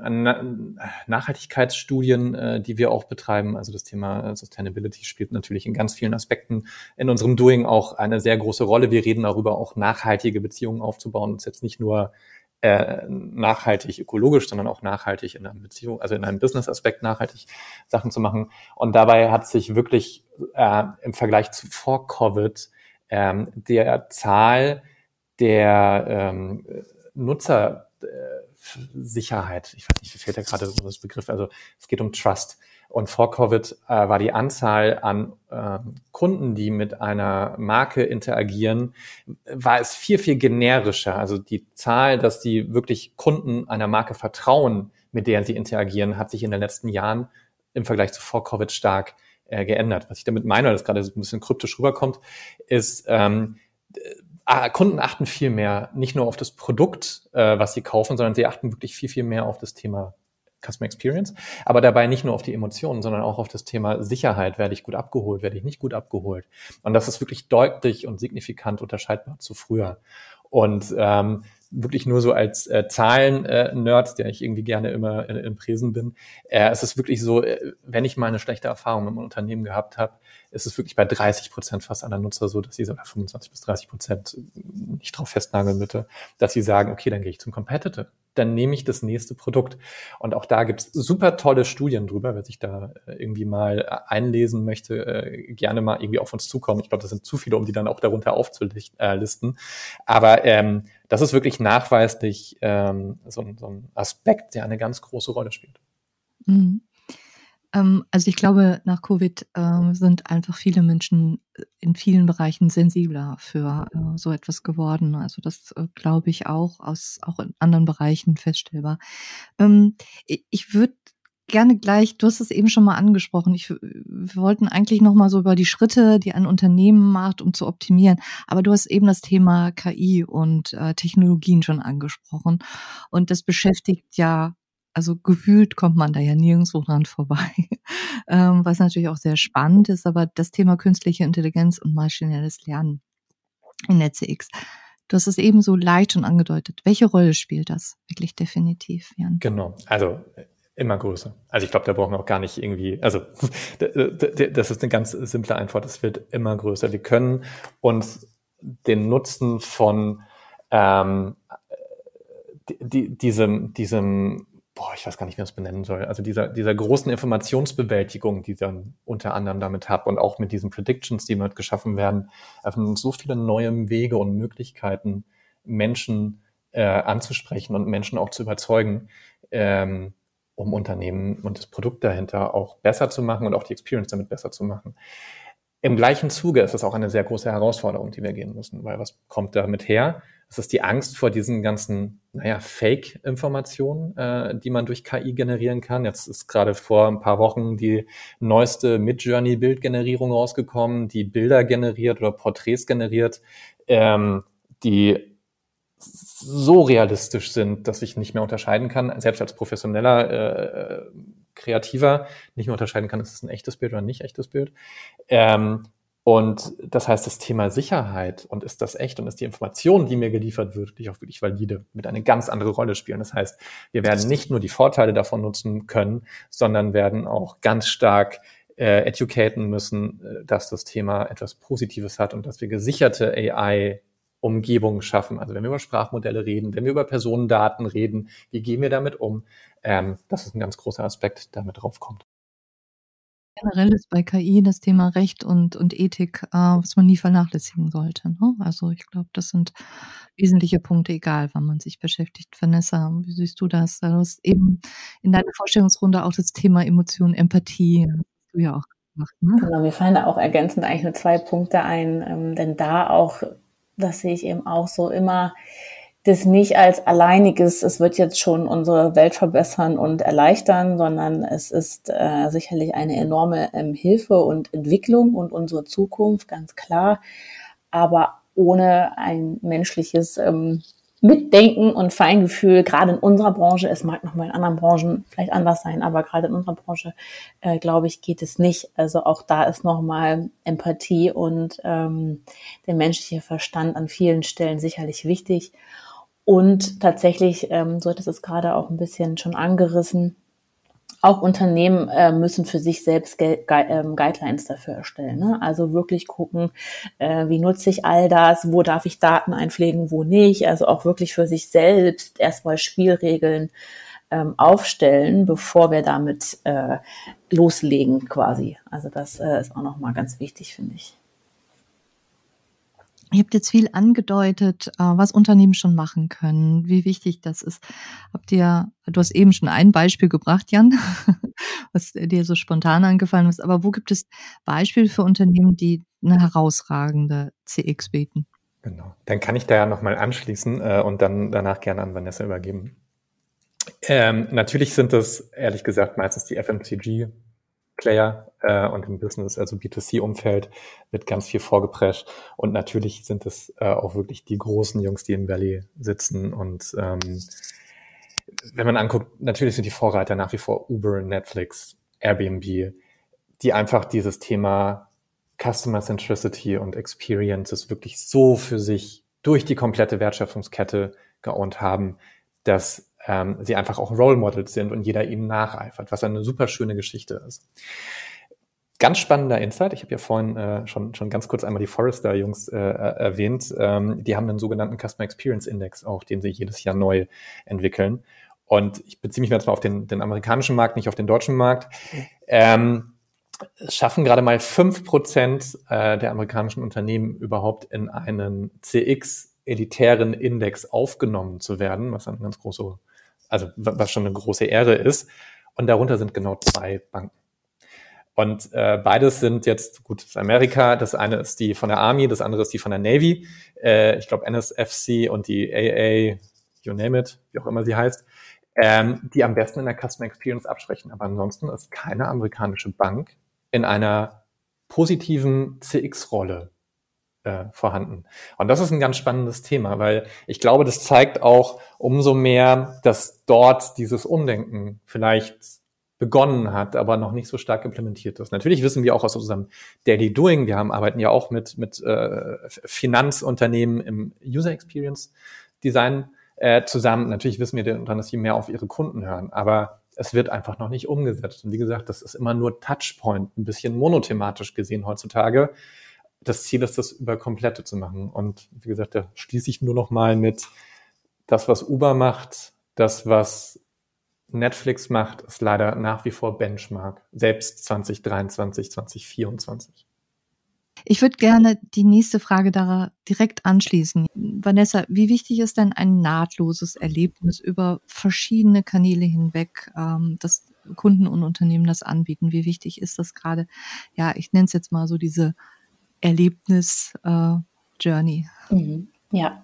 Nachhaltigkeitsstudien, äh, die wir auch betreiben, also das Thema Sustainability spielt natürlich in ganz vielen Aspekten in unserem Doing auch eine sehr große Rolle. Wir reden darüber, auch nachhaltige Beziehungen aufzubauen. Das ist jetzt nicht nur äh, nachhaltig ökologisch, sondern auch nachhaltig in einer Beziehung, also in einem Business-Aspekt nachhaltig Sachen zu machen. Und dabei hat sich wirklich äh, im Vergleich zu vor Covid ähm, der Zahl der ähm, Nutzer äh, Sicherheit. Ich weiß nicht, wie fehlt da gerade so das Begriff. Also es geht um Trust. Und vor Covid äh, war die Anzahl an äh, Kunden, die mit einer Marke interagieren, war es viel, viel generischer. Also die Zahl, dass die wirklich Kunden einer Marke vertrauen, mit der sie interagieren, hat sich in den letzten Jahren im Vergleich zu vor Covid stark äh, geändert. Was ich damit meine, weil das gerade so ein bisschen kryptisch rüberkommt, ist, ähm, Kunden achten viel mehr nicht nur auf das Produkt, äh, was sie kaufen, sondern sie achten wirklich viel, viel mehr auf das Thema Customer Experience, aber dabei nicht nur auf die Emotionen, sondern auch auf das Thema Sicherheit. Werde ich gut abgeholt, werde ich nicht gut abgeholt? Und das ist wirklich deutlich und signifikant unterscheidbar zu früher. Und ähm, wirklich nur so als äh, Zahlen-Nerd, äh, der ich irgendwie gerne immer in, in Präsen bin. Äh, es ist wirklich so, äh, wenn ich mal eine schlechte Erfahrung einem Unternehmen gehabt habe, ist es wirklich bei 30 Prozent fast aller Nutzer so, dass sie sogar 25 bis 30 Prozent nicht drauf festnageln bitte, dass sie sagen, okay, dann gehe ich zum Competitor dann nehme ich das nächste Produkt. Und auch da gibt's super tolle Studien drüber, wer sich da äh, irgendwie mal äh, einlesen möchte, äh, gerne mal irgendwie auf uns zukommen. Ich glaube, das sind zu viele, um die dann auch darunter aufzulisten. Aber ähm, das ist wirklich nachweislich ähm, so, so ein Aspekt, der eine ganz große Rolle spielt. Mhm. Ähm, also ich glaube, nach Covid äh, sind einfach viele Menschen äh, in vielen Bereichen sensibler für äh, so etwas geworden. Also das äh, glaube ich auch aus auch in anderen Bereichen feststellbar. Ähm, ich würde gerne gleich, du hast es eben schon mal angesprochen. Ich, wir wollten eigentlich noch mal so über die Schritte, die ein Unternehmen macht, um zu optimieren. Aber du hast eben das Thema KI und äh, Technologien schon angesprochen. Und das beschäftigt ja, also gefühlt kommt man da ja nirgendwo dran vorbei. ähm, was natürlich auch sehr spannend ist, aber das Thema künstliche Intelligenz und maschinelles Lernen in der CX. Du hast es eben so leicht schon angedeutet. Welche Rolle spielt das wirklich definitiv, Jan? Genau. Also Immer größer. Also ich glaube, da brauchen wir auch gar nicht irgendwie, also das ist eine ganz simple Antwort. Es wird immer größer. Wir können uns den Nutzen von ähm, die, diesem, diesem, boah, ich weiß gar nicht, wie man es benennen soll, also dieser, dieser großen Informationsbewältigung, die dann unter anderem damit hat und auch mit diesen Predictions, die damit geschaffen werden, öffnen so viele neue Wege und Möglichkeiten, Menschen äh, anzusprechen und Menschen auch zu überzeugen. Ähm, um Unternehmen und das Produkt dahinter auch besser zu machen und auch die Experience damit besser zu machen. Im gleichen Zuge ist es auch eine sehr große Herausforderung, die wir gehen müssen, weil was kommt damit her? Es ist die Angst vor diesen ganzen, naja, Fake-Informationen, äh, die man durch KI generieren kann. Jetzt ist gerade vor ein paar Wochen die neueste Mid-Journey-Bildgenerierung rausgekommen, die Bilder generiert oder Porträts generiert, ähm, die so realistisch sind, dass ich nicht mehr unterscheiden kann, selbst als professioneller äh, Kreativer nicht mehr unterscheiden kann, ist es ein echtes Bild oder nicht echtes Bild. Ähm, und das heißt, das Thema Sicherheit und ist das echt und ist die Information, die mir geliefert wird, die auch wirklich valide, mit eine ganz andere Rolle spielen. Das heißt, wir werden nicht nur die Vorteile davon nutzen können, sondern werden auch ganz stark äh, educaten müssen, äh, dass das Thema etwas Positives hat und dass wir gesicherte AI Umgebung schaffen. Also wenn wir über Sprachmodelle reden, wenn wir über Personendaten reden, wie gehen wir damit um? Ähm, das ist ein ganz großer Aspekt, der mit draufkommt. Generell ist bei KI das Thema Recht und, und Ethik, äh, was man nie vernachlässigen sollte. Ne? Also ich glaube, das sind wesentliche Punkte, egal wann man sich beschäftigt. Vanessa, wie siehst du das? Du hast eben in deiner Vorstellungsrunde auch das Thema Emotion, Empathie, du ja auch gemacht. Ne? Genau, mir fallen da auch ergänzend eigentlich nur zwei Punkte ein, ähm, denn da auch das sehe ich eben auch so immer, das nicht als alleiniges, es wird jetzt schon unsere Welt verbessern und erleichtern, sondern es ist äh, sicherlich eine enorme ähm, Hilfe und Entwicklung und unsere Zukunft, ganz klar. Aber ohne ein menschliches ähm, Mitdenken und Feingefühl, gerade in unserer Branche, es mag nochmal in anderen Branchen vielleicht anders sein, aber gerade in unserer Branche, äh, glaube ich, geht es nicht. Also auch da ist nochmal Empathie und ähm, der menschliche Verstand an vielen Stellen sicherlich wichtig. Und tatsächlich, ähm, so hat es gerade auch ein bisschen schon angerissen, auch Unternehmen äh, müssen für sich selbst Ge Ge ähm, Guidelines dafür erstellen. Ne? Also wirklich gucken, äh, wie nutze ich all das, wo darf ich Daten einpflegen, wo nicht. Also auch wirklich für sich selbst erstmal Spielregeln ähm, aufstellen, bevor wir damit äh, loslegen quasi. Also das äh, ist auch nochmal ganz wichtig, finde ich. Ihr habt jetzt viel angedeutet, äh, was Unternehmen schon machen können, wie wichtig das ist. Habt ihr, du hast eben schon ein Beispiel gebracht, Jan, was dir so spontan angefallen ist, aber wo gibt es Beispiele für Unternehmen, die eine herausragende CX bieten? Genau. Dann kann ich da ja nochmal anschließen äh, und dann danach gerne an Vanessa übergeben. Ähm, natürlich sind das, ehrlich gesagt, meistens die FMCG Player äh, und im Business, also B2C-Umfeld, wird ganz viel vorgeprescht. Und natürlich sind es äh, auch wirklich die großen Jungs, die im Valley sitzen. Und ähm, wenn man anguckt, natürlich sind die Vorreiter nach wie vor Uber, Netflix, Airbnb, die einfach dieses Thema Customer Centricity und Experiences wirklich so für sich durch die komplette Wertschöpfungskette geowned haben, dass ähm, sie einfach auch Role Models sind und jeder ihnen nacheifert, was eine super schöne Geschichte ist. Ganz spannender Insight. Ich habe ja vorhin äh, schon, schon ganz kurz einmal die Forrester-Jungs äh, erwähnt. Ähm, die haben einen sogenannten Customer Experience Index auch, den sie jedes Jahr neu entwickeln. Und ich beziehe mich jetzt mal auf den, den amerikanischen Markt, nicht auf den deutschen Markt. Ähm, schaffen gerade mal fünf Prozent äh, der amerikanischen Unternehmen überhaupt in einen CX elitären Index aufgenommen zu werden, was eine ganz große also was schon eine große Ehre ist. Und darunter sind genau zwei Banken. Und äh, beides sind jetzt, gut, Amerika, das eine ist die von der Army, das andere ist die von der Navy. Äh, ich glaube NSFC und die AA, you name it, wie auch immer sie heißt. ähm, die am besten in der Customer Experience absprechen. Aber ansonsten ist keine amerikanische Bank in einer positiven CX-Rolle äh, vorhanden. Und das ist ein ganz spannendes Thema, weil ich glaube, das zeigt auch umso mehr, dass dort dieses Umdenken vielleicht begonnen hat, aber noch nicht so stark implementiert ist. Natürlich wissen wir auch aus unserem Daily Doing, wir haben, arbeiten ja auch mit, mit äh, Finanzunternehmen im User Experience Design äh, zusammen. Natürlich wissen wir dann, dass sie mehr auf ihre Kunden hören, aber es wird einfach noch nicht umgesetzt. Und wie gesagt, das ist immer nur Touchpoint, ein bisschen monothematisch gesehen heutzutage. Das Ziel ist, das über komplette zu machen. Und wie gesagt, da schließe ich nur noch mal mit das, was Uber macht, das, was Netflix macht, ist leider nach wie vor Benchmark, selbst 2023, 2024. Ich würde gerne die nächste Frage da direkt anschließen. Vanessa, wie wichtig ist denn ein nahtloses Erlebnis über verschiedene Kanäle hinweg, ähm, dass Kunden und Unternehmen das anbieten? Wie wichtig ist das gerade? Ja, ich nenne es jetzt mal so diese Erlebnis-Journey. Äh, mhm. Ja,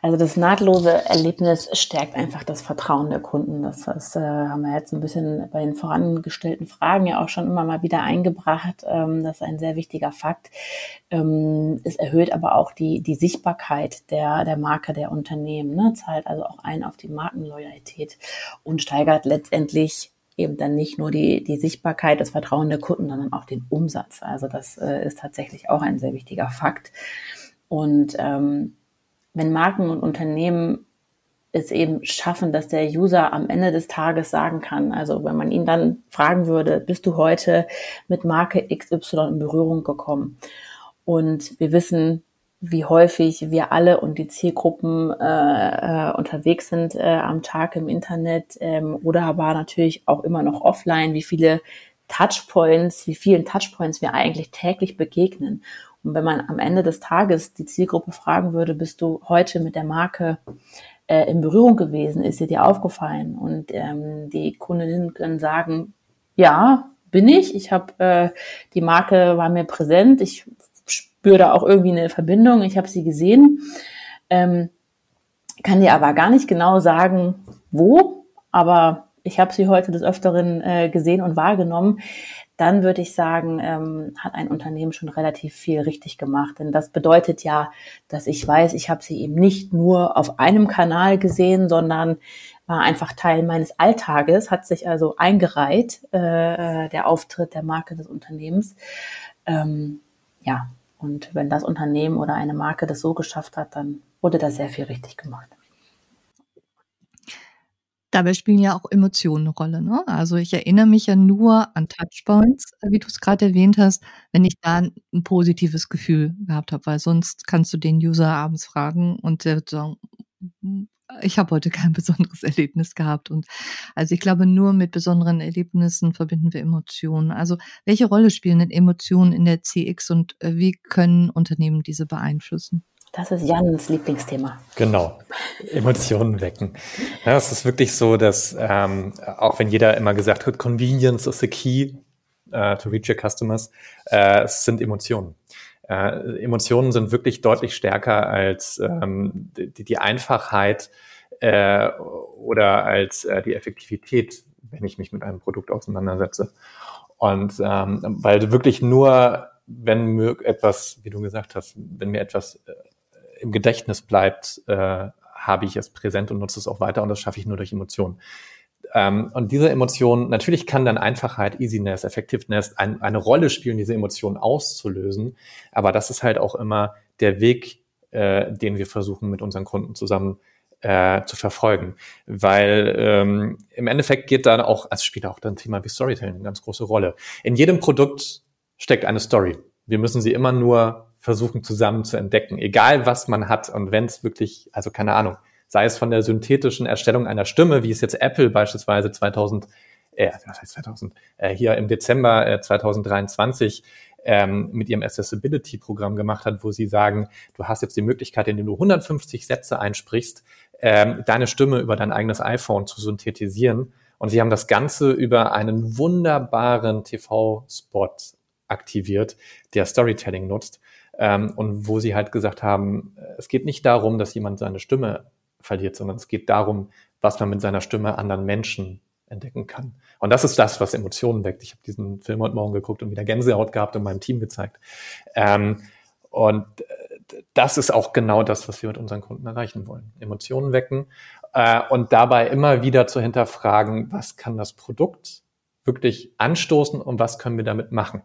also das nahtlose Erlebnis stärkt einfach das Vertrauen der Kunden. Das, das äh, haben wir jetzt ein bisschen bei den vorangestellten Fragen ja auch schon immer mal wieder eingebracht. Ähm, das ist ein sehr wichtiger Fakt. Ähm, es erhöht aber auch die, die Sichtbarkeit der, der Marke der Unternehmen, ne? zahlt also auch ein auf die Markenloyalität und steigert letztendlich eben dann nicht nur die, die Sichtbarkeit, das Vertrauen der Kunden, sondern auch den Umsatz. Also das äh, ist tatsächlich auch ein sehr wichtiger Fakt. Und ähm, wenn Marken und Unternehmen es eben schaffen, dass der User am Ende des Tages sagen kann, also wenn man ihn dann fragen würde, bist du heute mit Marke XY in Berührung gekommen? Und wir wissen, wie häufig wir alle und die Zielgruppen äh, äh, unterwegs sind äh, am Tag im Internet ähm, oder aber natürlich auch immer noch offline, wie viele Touchpoints, wie vielen Touchpoints wir eigentlich täglich begegnen. Und wenn man am Ende des Tages die Zielgruppe fragen würde, bist du heute mit der Marke äh, in Berührung gewesen? Ist sie dir aufgefallen? Und ähm, die Kundinnen können sagen, ja, bin ich. Ich habe äh, die Marke war mir präsent. Ich spüre da auch irgendwie eine Verbindung. Ich habe sie gesehen. Ähm, kann dir aber gar nicht genau sagen, wo. Aber ich habe sie heute des Öfteren äh, gesehen und wahrgenommen dann würde ich sagen, ähm, hat ein Unternehmen schon relativ viel richtig gemacht. Denn das bedeutet ja, dass ich weiß, ich habe sie eben nicht nur auf einem Kanal gesehen, sondern war einfach Teil meines Alltages, hat sich also eingereiht, äh, der Auftritt der Marke des Unternehmens. Ähm, ja, und wenn das Unternehmen oder eine Marke das so geschafft hat, dann wurde da sehr viel richtig gemacht. Dabei spielen ja auch Emotionen eine Rolle, ne? Also, ich erinnere mich ja nur an Touchpoints, wie du es gerade erwähnt hast, wenn ich da ein positives Gefühl gehabt habe, weil sonst kannst du den User abends fragen und der wird sagen: „Ich habe heute kein besonderes Erlebnis gehabt.“ Und also, ich glaube, nur mit besonderen Erlebnissen verbinden wir Emotionen. Also, welche Rolle spielen denn Emotionen in der CX und, äh, wie können Unternehmen diese beeinflussen? Das ist Jans Lieblingsthema. Genau, Emotionen wecken. Ja, es ist wirklich so, dass ähm, auch wenn jeder immer gesagt hat, Convenience is the key uh, to reach your customers, äh, es sind Emotionen. Äh, Emotionen sind wirklich deutlich stärker als ähm, die, die Einfachheit äh, oder als äh, die Effektivität, wenn ich mich mit einem Produkt auseinandersetze. Und ähm, weil wirklich nur, wenn mir etwas, wie du gesagt hast, wenn mir etwas äh, im Gedächtnis bleibt, äh, habe ich es präsent und nutze es auch weiter und das schaffe ich nur durch Emotionen. Ähm, und diese Emotionen, natürlich kann dann Einfachheit, Easiness, Effectiveness ein, eine Rolle spielen, diese Emotionen auszulösen, aber das ist halt auch immer der Weg, äh, den wir versuchen mit unseren Kunden zusammen äh, zu verfolgen. Weil ähm, im Endeffekt geht dann auch, als spielt auch dann Thema wie Storytelling eine ganz große Rolle. In jedem Produkt steckt eine Story. Wir müssen sie immer nur versuchen zusammen zu entdecken, egal was man hat und wenn es wirklich, also keine Ahnung, sei es von der synthetischen Erstellung einer Stimme, wie es jetzt Apple beispielsweise 2000, äh, was heißt 2000, äh, hier im Dezember äh, 2023 ähm, mit ihrem Accessibility-Programm gemacht hat, wo sie sagen, du hast jetzt die Möglichkeit, indem du 150 Sätze einsprichst, ähm, deine Stimme über dein eigenes iPhone zu synthetisieren. Und sie haben das Ganze über einen wunderbaren TV-Spot aktiviert, der Storytelling nutzt. Ähm, und wo sie halt gesagt haben, äh, es geht nicht darum, dass jemand seine Stimme verliert, sondern es geht darum, was man mit seiner Stimme anderen Menschen entdecken kann. Und das ist das, was Emotionen weckt. Ich habe diesen Film heute Morgen geguckt und wieder Gänsehaut gehabt und meinem Team gezeigt. Ähm, und äh, das ist auch genau das, was wir mit unseren Kunden erreichen wollen. Emotionen wecken äh, und dabei immer wieder zu hinterfragen, was kann das Produkt wirklich anstoßen und was können wir damit machen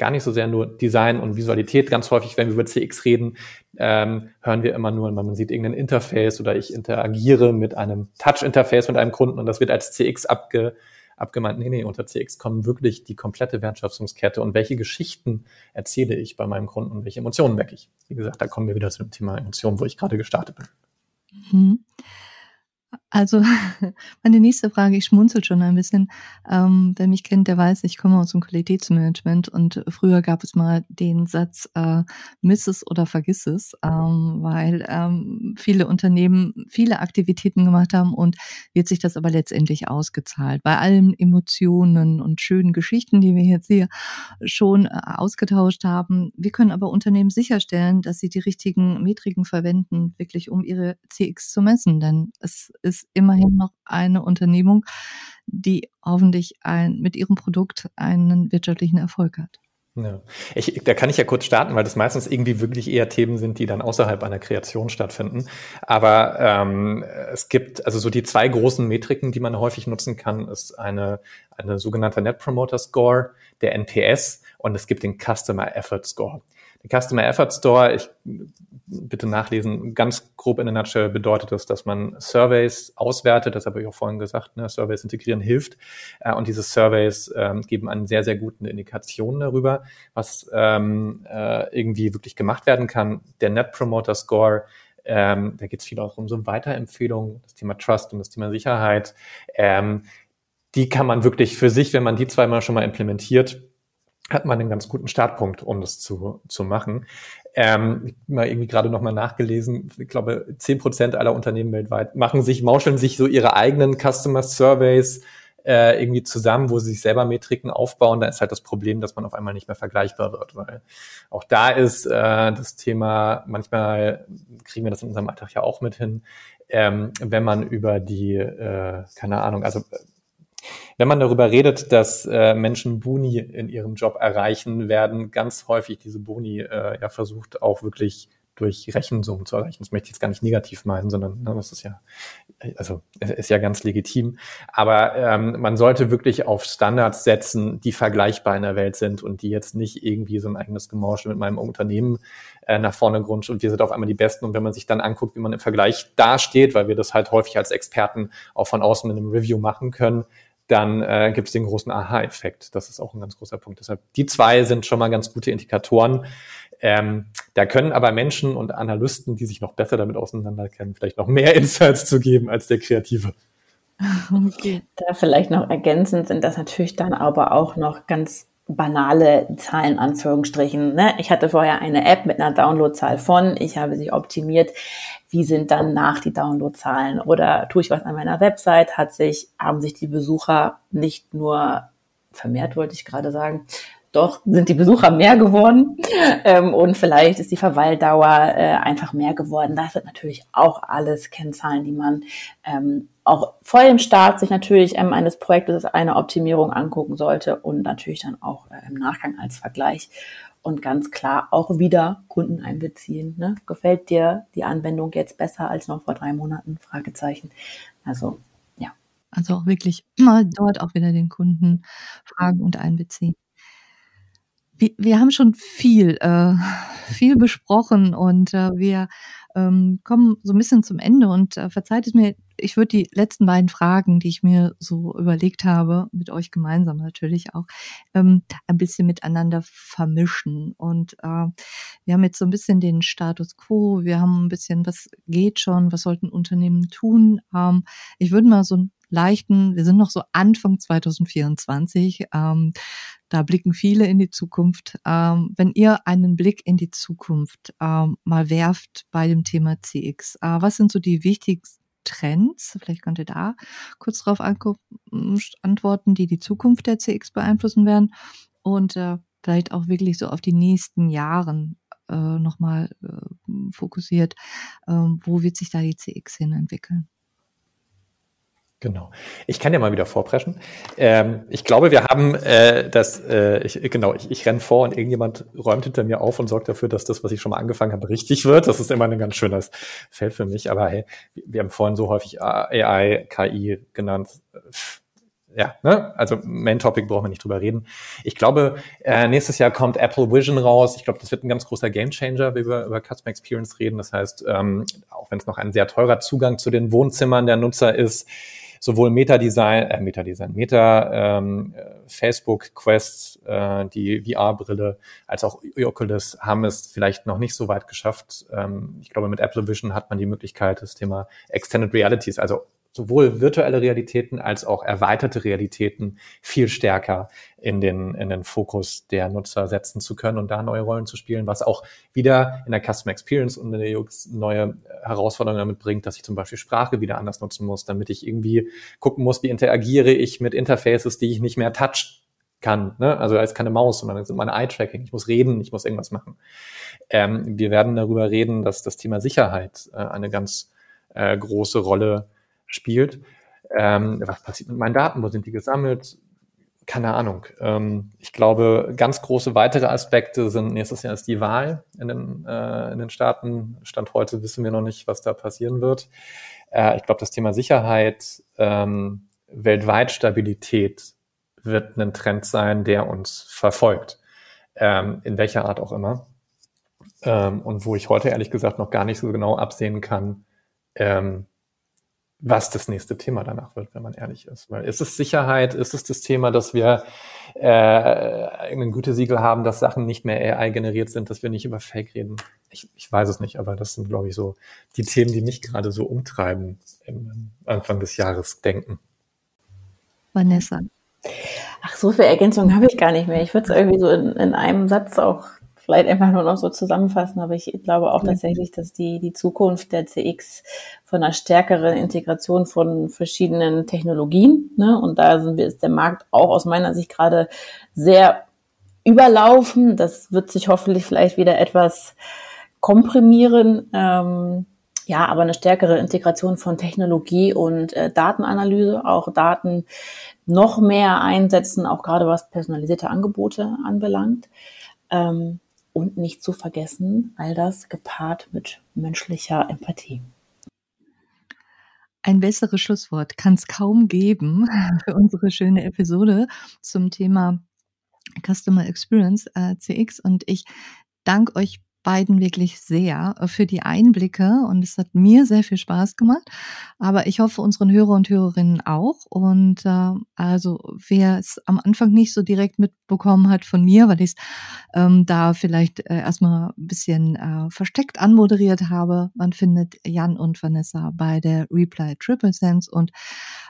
gar nicht so sehr nur Design und Visualität. Ganz häufig, wenn wir über CX reden, ähm, hören wir immer nur, man sieht irgendein Interface oder ich interagiere mit einem Touch-Interface mit einem Kunden und das wird als CX abge, abgemeint. Nee, nee, unter CX kommen wirklich die komplette Wertschöpfungskette und welche Geschichten erzähle ich bei meinem Kunden und welche Emotionen wecke ich. Wie gesagt, da kommen wir wieder zu dem Thema Emotionen, wo ich gerade gestartet bin. Mhm. Also meine nächste Frage, ich schmunzel schon ein bisschen. Ähm, wer mich kennt, der weiß, ich komme aus dem Qualitätsmanagement und früher gab es mal den Satz, äh, miss es oder vergiss es, ähm, weil ähm, viele Unternehmen viele Aktivitäten gemacht haben und wird sich das aber letztendlich ausgezahlt. Bei allen Emotionen und schönen Geschichten, die wir jetzt hier schon äh, ausgetauscht haben. Wir können aber Unternehmen sicherstellen, dass sie die richtigen Metriken verwenden, wirklich um ihre CX zu messen, denn es ist immerhin noch eine Unternehmung, die hoffentlich ein, mit ihrem Produkt einen wirtschaftlichen Erfolg hat. Ja. Ich, da kann ich ja kurz starten, weil das meistens irgendwie wirklich eher Themen sind, die dann außerhalb einer Kreation stattfinden. Aber ähm, es gibt also so die zwei großen Metriken, die man häufig nutzen kann, ist eine, eine sogenannte Net Promoter Score, der NPS, und es gibt den Customer Effort Score. Der Customer Effort Store, ich bitte nachlesen, ganz grob in der Nutshell bedeutet das, dass man Surveys auswertet, das habe ich auch vorhin gesagt, ne, Surveys integrieren hilft. Äh, und diese Surveys ähm, geben einen sehr, sehr guten Indikationen darüber, was ähm, äh, irgendwie wirklich gemacht werden kann. Der Net Promoter Score ähm, da geht es viel auch um so Weiterempfehlungen, das Thema Trust und das Thema Sicherheit. Ähm, die kann man wirklich für sich, wenn man die zweimal schon mal implementiert, hat man einen ganz guten Startpunkt, um das zu, zu machen. Ähm, ich mal irgendwie gerade nochmal nachgelesen, ich glaube, zehn Prozent aller Unternehmen weltweit machen sich, mauscheln sich so ihre eigenen Customer Surveys äh, irgendwie zusammen, wo sie sich selber Metriken aufbauen. Da ist halt das Problem, dass man auf einmal nicht mehr vergleichbar wird, weil auch da ist äh, das Thema, manchmal kriegen wir das in unserem Alltag ja auch mit hin, ähm, wenn man über die, äh, keine Ahnung, also wenn man darüber redet, dass äh, Menschen Boni in ihrem Job erreichen, werden ganz häufig diese Boni äh, ja versucht auch wirklich durch Rechensummen zu erreichen. Das möchte ich jetzt gar nicht negativ meinen, sondern ne, das ist ja, also ist ja ganz legitim. Aber ähm, man sollte wirklich auf Standards setzen, die vergleichbar in der Welt sind und die jetzt nicht irgendwie so ein eigenes Gemauschel mit meinem Unternehmen äh, nach vorne grunzt und wir sind auf einmal die Besten. Und wenn man sich dann anguckt, wie man im Vergleich dasteht, weil wir das halt häufig als Experten auch von außen in einem Review machen können, dann äh, gibt es den großen Aha-Effekt. Das ist auch ein ganz großer Punkt. Deshalb, die zwei sind schon mal ganz gute Indikatoren. Ähm, da können aber Menschen und Analysten, die sich noch besser damit auseinanderkennen, vielleicht noch mehr Insights zu geben als der Kreative. Okay. Da vielleicht noch ergänzend sind das natürlich dann aber auch noch ganz banale Zahlen, Anführungsstrichen. Ne? Ich hatte vorher eine App mit einer Downloadzahl von, ich habe sie optimiert. Wie sind dann nach die Downloadzahlen? Oder tue ich was an meiner Website? Hat sich, haben sich die Besucher nicht nur vermehrt, wollte ich gerade sagen, doch sind die Besucher mehr geworden ähm, und vielleicht ist die Verweildauer äh, einfach mehr geworden. Das sind natürlich auch alles Kennzahlen, die man ähm, auch vor dem Start sich natürlich ähm, eines Projektes eine Optimierung angucken sollte und natürlich dann auch äh, im Nachgang als Vergleich und ganz klar auch wieder Kunden einbeziehen. Ne? Gefällt dir die Anwendung jetzt besser als noch vor drei Monaten? Fragezeichen. Also ja. Also auch wirklich mal dort auch wieder den Kunden fragen und einbeziehen. Wir, wir haben schon viel, äh, viel besprochen und äh, wir ähm, kommen so ein bisschen zum Ende und äh, verzeiht es mir, ich würde die letzten beiden Fragen, die ich mir so überlegt habe, mit euch gemeinsam natürlich auch, ähm, ein bisschen miteinander vermischen. Und äh, wir haben jetzt so ein bisschen den Status quo, wir haben ein bisschen, was geht schon, was sollten Unternehmen tun. Ähm, ich würde mal so ein leichten, wir sind noch so Anfang 2024, ähm, da blicken viele in die Zukunft. Ähm, wenn ihr einen Blick in die Zukunft ähm, mal werft bei dem Thema CX, äh, was sind so die wichtigsten Trends, vielleicht könnt ihr da kurz drauf antworten, die die Zukunft der CX beeinflussen werden und äh, vielleicht auch wirklich so auf die nächsten Jahren äh, nochmal äh, fokussiert, äh, wo wird sich da die CX hin entwickeln? Genau. Ich kann ja mal wieder vorpreschen. Ähm, ich glaube, wir haben äh, das, äh, ich, genau, ich, ich renne vor und irgendjemand räumt hinter mir auf und sorgt dafür, dass das, was ich schon mal angefangen habe, richtig wird. Das ist immer ein ganz schönes Feld für mich. Aber hey, wir haben vorhin so häufig AI, KI genannt. Ja, ne? also Main Topic brauchen wir nicht drüber reden. Ich glaube, äh, nächstes Jahr kommt Apple Vision raus. Ich glaube, das wird ein ganz großer Gamechanger, wie wir über Customer Experience reden. Das heißt, ähm, auch wenn es noch ein sehr teurer Zugang zu den Wohnzimmern der Nutzer ist, sowohl Meta-Design, äh, Meta-Design, Meta, ähm, Facebook, Quest, äh, die VR-Brille, als auch Oculus haben es vielleicht noch nicht so weit geschafft. Ähm, ich glaube, mit Apple Vision hat man die Möglichkeit, das Thema Extended Realities, also sowohl virtuelle Realitäten als auch erweiterte Realitäten viel stärker in den, in den Fokus der Nutzer setzen zu können und da neue Rollen zu spielen, was auch wieder in der Customer Experience und in der UX neue Herausforderungen damit bringt, dass ich zum Beispiel Sprache wieder anders nutzen muss, damit ich irgendwie gucken muss, wie interagiere ich mit Interfaces, die ich nicht mehr touch kann. Ne? Also als keine Maus, sondern sind meine Eye-Tracking. Ich muss reden, ich muss irgendwas machen. Ähm, wir werden darüber reden, dass das Thema Sicherheit äh, eine ganz äh, große Rolle spielt. Ähm, was passiert mit meinen Daten? Wo sind die gesammelt? Keine Ahnung. Ähm, ich glaube, ganz große weitere Aspekte sind nächstes Jahr ist die Wahl in den, äh, in den Staaten. Stand heute wissen wir noch nicht, was da passieren wird. Äh, ich glaube, das Thema Sicherheit, ähm, weltweit Stabilität wird ein Trend sein, der uns verfolgt. Ähm, in welcher Art auch immer. Ähm, und wo ich heute ehrlich gesagt noch gar nicht so genau absehen kann, ähm, was das nächste Thema danach wird, wenn man ehrlich ist. Weil ist es Sicherheit, ist es das Thema, dass wir äh, ein Gütesiegel haben, dass Sachen nicht mehr AI generiert sind, dass wir nicht über Fake reden? Ich, ich weiß es nicht, aber das sind, glaube ich, so die Themen, die mich gerade so umtreiben im Anfang des Jahres denken. Vanessa. Ach, so viel Ergänzung habe ich gar nicht mehr. Ich würde es irgendwie so in, in einem Satz auch vielleicht einfach nur noch so zusammenfassen, aber ich glaube auch tatsächlich, dass die, die Zukunft der CX von einer stärkeren Integration von verschiedenen Technologien, ne, und da sind wir, ist der Markt auch aus meiner Sicht gerade sehr überlaufen. Das wird sich hoffentlich vielleicht wieder etwas komprimieren. Ähm, ja, aber eine stärkere Integration von Technologie und äh, Datenanalyse, auch Daten noch mehr einsetzen, auch gerade was personalisierte Angebote anbelangt. Ähm, und nicht zu vergessen, all das gepaart mit menschlicher Empathie. Ein besseres Schlusswort kann es kaum geben für unsere schöne Episode zum Thema Customer Experience äh, CX. Und ich danke euch beiden wirklich sehr äh, für die Einblicke und es hat mir sehr viel Spaß gemacht. Aber ich hoffe unseren Hörer und Hörerinnen auch. Und äh, also wer es am Anfang nicht so direkt mitbekommen hat von mir, weil ich es ähm, da vielleicht äh, erstmal ein bisschen äh, versteckt anmoderiert habe, man findet Jan und Vanessa bei der Reply Triple Sense und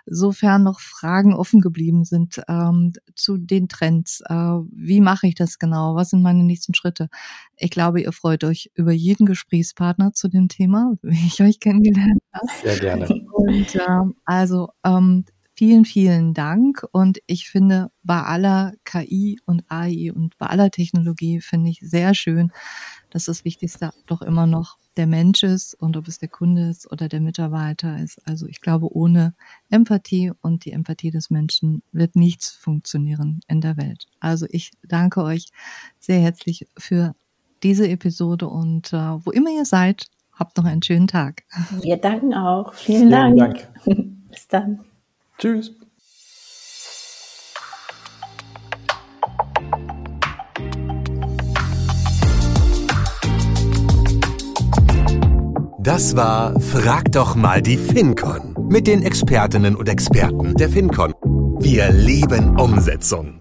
sofern noch Fragen offen geblieben sind ähm, zu den Trends, äh, wie mache ich das genau, was sind meine nächsten Schritte. Ich glaube, ihr freut euch über jeden Gesprächspartner zu dem Thema, wie ich euch kennengelernt habe. Sehr gerne. Und äh, also ähm, vielen, vielen Dank. Und ich finde, bei aller KI und AI und bei aller Technologie finde ich sehr schön, dass das Wichtigste doch immer noch der Mensch ist und ob es der Kunde ist oder der Mitarbeiter ist. Also ich glaube, ohne Empathie und die Empathie des Menschen wird nichts funktionieren in der Welt. Also ich danke euch sehr herzlich für diese Episode und äh, wo immer ihr seid, habt noch einen schönen Tag. Wir danken auch. Vielen, Vielen Dank. Dank. Bis dann. Tschüss. Das war Frag doch mal die FinCon mit den Expertinnen und Experten der FinCon. Wir lieben Umsetzung.